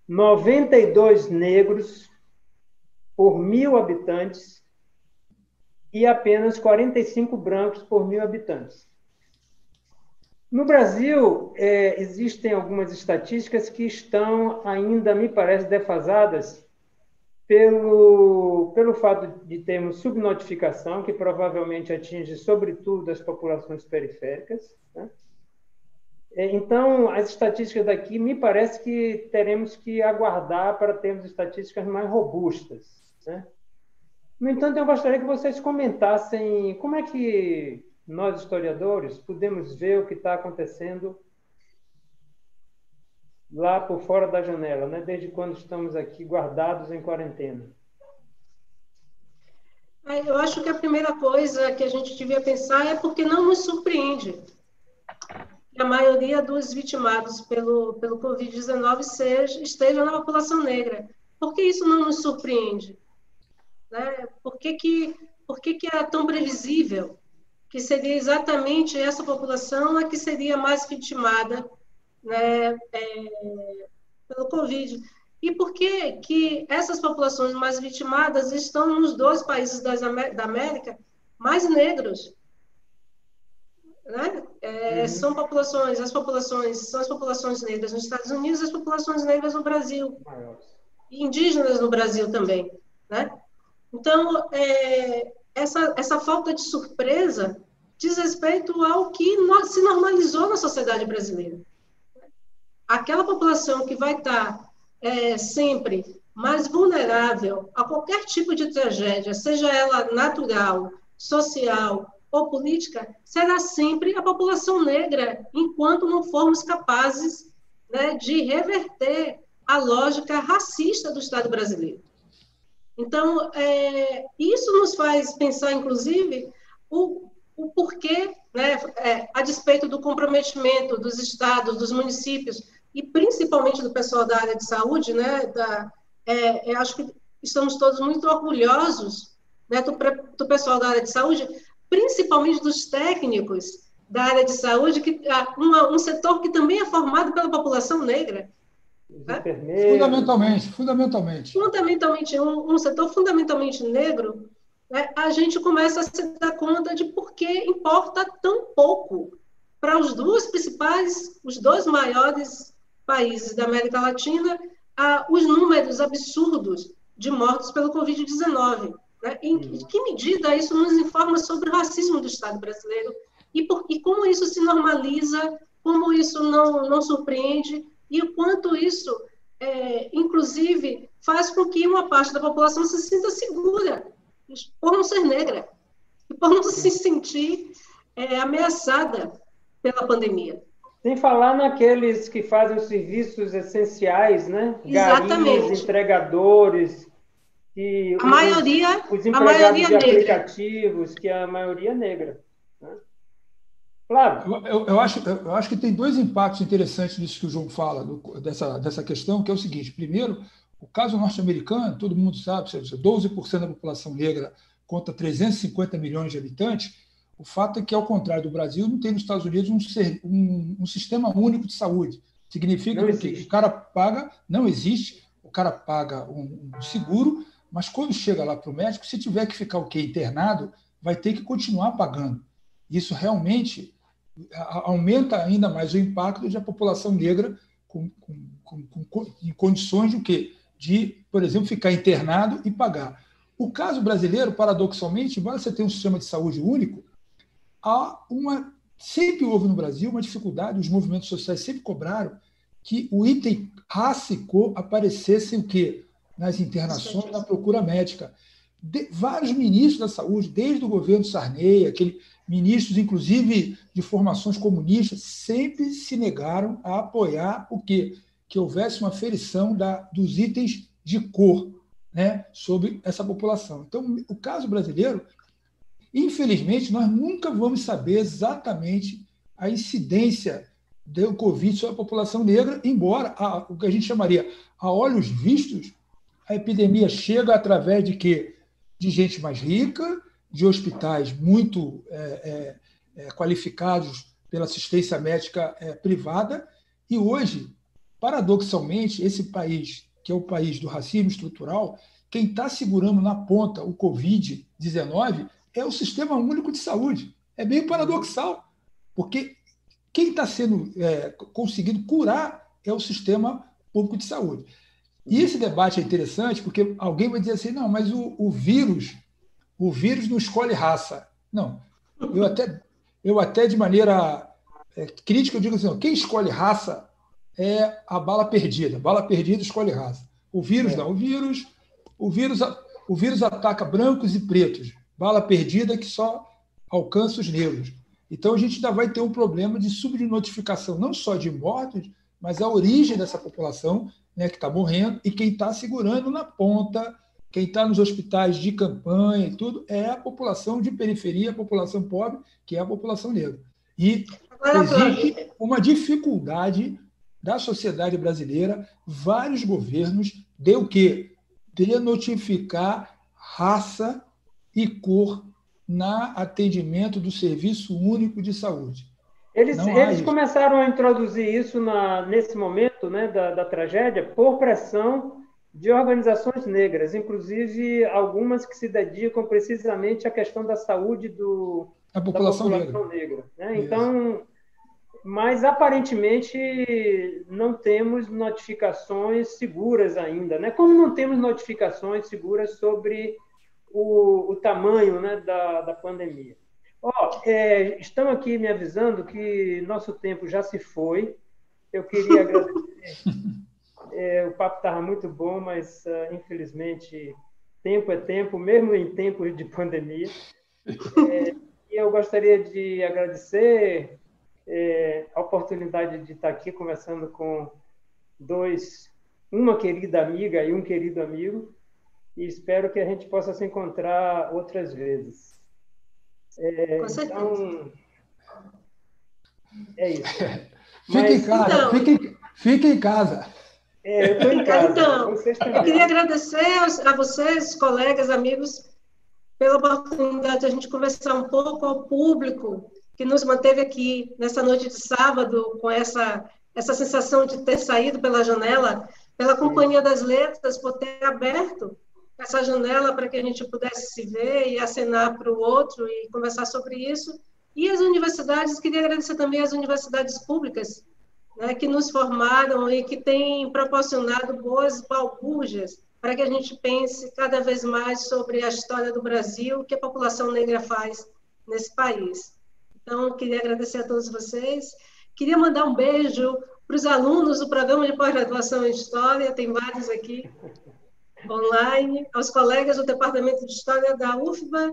92 negros por mil habitantes e apenas 45 brancos por mil habitantes. No Brasil, é, existem algumas estatísticas que estão ainda, me parece, defasadas pelo, pelo fato de termos subnotificação, que provavelmente atinge sobretudo as populações periféricas. Né? É, então, as estatísticas daqui, me parece que teremos que aguardar para termos estatísticas mais robustas. Né? No entanto, eu gostaria que vocês comentassem como é que nós, historiadores, podemos ver o que está acontecendo lá por fora da janela, né? desde quando estamos aqui guardados em quarentena? Eu acho que a primeira coisa que a gente devia pensar é porque não nos surpreende que a maioria dos vitimados pelo, pelo Covid-19 esteja na população negra. Por que isso não nos surpreende? Né? Por, que, que, por que, que é tão previsível que seria exatamente essa população a que seria mais vitimada né, é, pelo Covid. E por que, que essas populações mais vitimadas estão nos dois países das, da América mais negros? Né? É, uhum. São populações, as populações, são as populações negras nos Estados Unidos e as populações negras no Brasil. E indígenas no Brasil também. Né? Então, é, essa, essa falta de surpresa diz respeito ao que se normalizou na sociedade brasileira aquela população que vai estar é, sempre mais vulnerável a qualquer tipo de tragédia, seja ela natural, social ou política, será sempre a população negra, enquanto não formos capazes né, de reverter a lógica racista do Estado brasileiro. Então, é, isso nos faz pensar, inclusive, o, o porquê, né, é, a despeito do comprometimento dos estados, dos municípios, e principalmente do pessoal da área de saúde, né? Da, é, eu acho que estamos todos muito orgulhosos né, do, do, pessoal da área de saúde, principalmente dos técnicos da área de saúde, que uma, um setor que também é formado pela população negra. Né? Fundamentalmente, fundamentalmente. Fundamentalmente, um, um setor fundamentalmente negro, né, a gente começa a se dar conta de por que importa tão pouco para os dois principais, os dois maiores países da América Latina os números absurdos de mortos pelo Covid-19. Né? Em uhum. que medida isso nos informa sobre o racismo do Estado brasileiro e, por, e como isso se normaliza, como isso não, não surpreende e o quanto isso, é, inclusive, faz com que uma parte da população se sinta segura por não ser negra e por não se sentir é, ameaçada pela pandemia. Sem falar naqueles que fazem os serviços essenciais, né? Exatamente. Garinhas, entregadores, e a os, maioria, os empregados a maioria de negra. aplicativos, que é a maioria negra. Né? Claro. Eu, eu, eu, acho, eu acho que tem dois impactos interessantes nisso que o João fala, do, dessa, dessa questão, que é o seguinte: primeiro, o caso norte-americano, todo mundo sabe, 12% da população negra conta 350 milhões de habitantes, o fato é que, ao contrário do Brasil, não tem nos Estados Unidos um, um, um sistema único de saúde. Significa que o cara paga, não existe, o cara paga um, um seguro, mas quando chega lá para o médico, se tiver que ficar o quê? Internado, vai ter que continuar pagando. Isso realmente aumenta ainda mais o impacto de a população negra com, com, com, com, em condições de o quê? De, por exemplo, ficar internado e pagar. O caso brasileiro, paradoxalmente, embora você tenha um sistema de saúde único, há uma sempre houve no Brasil uma dificuldade, os movimentos sociais sempre cobraram que o item raça e cor aparecesse o quê? Nas internações, na procura médica. De, vários ministros da saúde, desde o governo Sarney, aquele, ministros, inclusive de formações comunistas, sempre se negaram a apoiar o quê? Que houvesse uma ferição da, dos itens de cor né, sobre essa população. Então, o caso brasileiro Infelizmente, nós nunca vamos saber exatamente a incidência do Covid sobre a população negra, embora a, o que a gente chamaria a olhos vistos, a epidemia chega através de quê? De gente mais rica, de hospitais muito é, é, é qualificados pela assistência médica é, privada, e hoje, paradoxalmente, esse país, que é o país do racismo estrutural, quem está segurando na ponta o Covid-19 é o sistema único de saúde. É meio paradoxal, porque quem está sendo é, conseguindo curar é o sistema público de saúde. E esse debate é interessante porque alguém vai dizer assim, não, mas o, o vírus, o vírus não escolhe raça. Não, eu até, eu até de maneira é, crítica eu digo assim, não, quem escolhe raça é a bala perdida. Bala perdida escolhe raça. O vírus é. não, o vírus, o vírus, o vírus ataca brancos e pretos. Bala perdida que só alcança os negros. Então a gente ainda vai ter um problema de subnotificação, não só de mortos, mas a origem dessa população né, que está morrendo e quem está segurando na ponta, quem está nos hospitais de campanha e tudo, é a população de periferia, a população pobre, que é a população negra. E existe uma dificuldade da sociedade brasileira, vários governos, de o quê? De notificar raça e cor na atendimento do Serviço Único de Saúde. Eles, eles começaram a introduzir isso na, nesse momento né, da, da tragédia por pressão de organizações negras, inclusive algumas que se dedicam precisamente à questão da saúde do, a população da população negra. negra né? Então, mas aparentemente não temos notificações seguras ainda, né? Como não temos notificações seguras sobre o, o tamanho né, da, da pandemia. Oh, é, estão aqui me avisando que nosso tempo já se foi. Eu queria agradecer. É, o papo estava muito bom, mas uh, infelizmente tempo é tempo, mesmo em tempos de pandemia. É, e eu gostaria de agradecer é, a oportunidade de estar aqui conversando com dois, uma querida amiga e um querido amigo, e espero que a gente possa se encontrar outras vezes. É, com certeza. Então, é isso. Fique Mas, em casa, então, fique, fique em casa. É, eu estou em casa. Então, eu queria agradecer a vocês, colegas, amigos, pela oportunidade de a gente conversar um pouco ao público que nos manteve aqui nessa noite de sábado com essa essa sensação de ter saído pela janela, pela Companhia das Letras, por ter aberto essa janela para que a gente pudesse se ver e acenar para o outro e conversar sobre isso. E as universidades, queria agradecer também às universidades públicas, né, que nos formaram e que têm proporcionado boas balbúrdias para que a gente pense cada vez mais sobre a história do Brasil, que a população negra faz nesse país. Então, queria agradecer a todos vocês. Queria mandar um beijo para os alunos do programa de pós-graduação em História, tem vários aqui, online, aos colegas do Departamento de História da UFBA,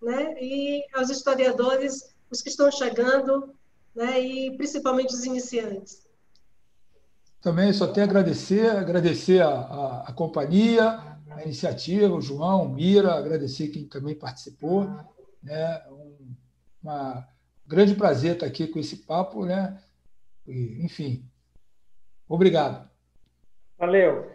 né, e aos historiadores, os que estão chegando, né, e principalmente os iniciantes. Também só tenho a agradecer, agradecer a, a, a companhia, a iniciativa, o João, o Mira, agradecer quem também participou. Né, um uma, grande prazer estar aqui com esse papo, né? E, enfim, obrigado. Valeu.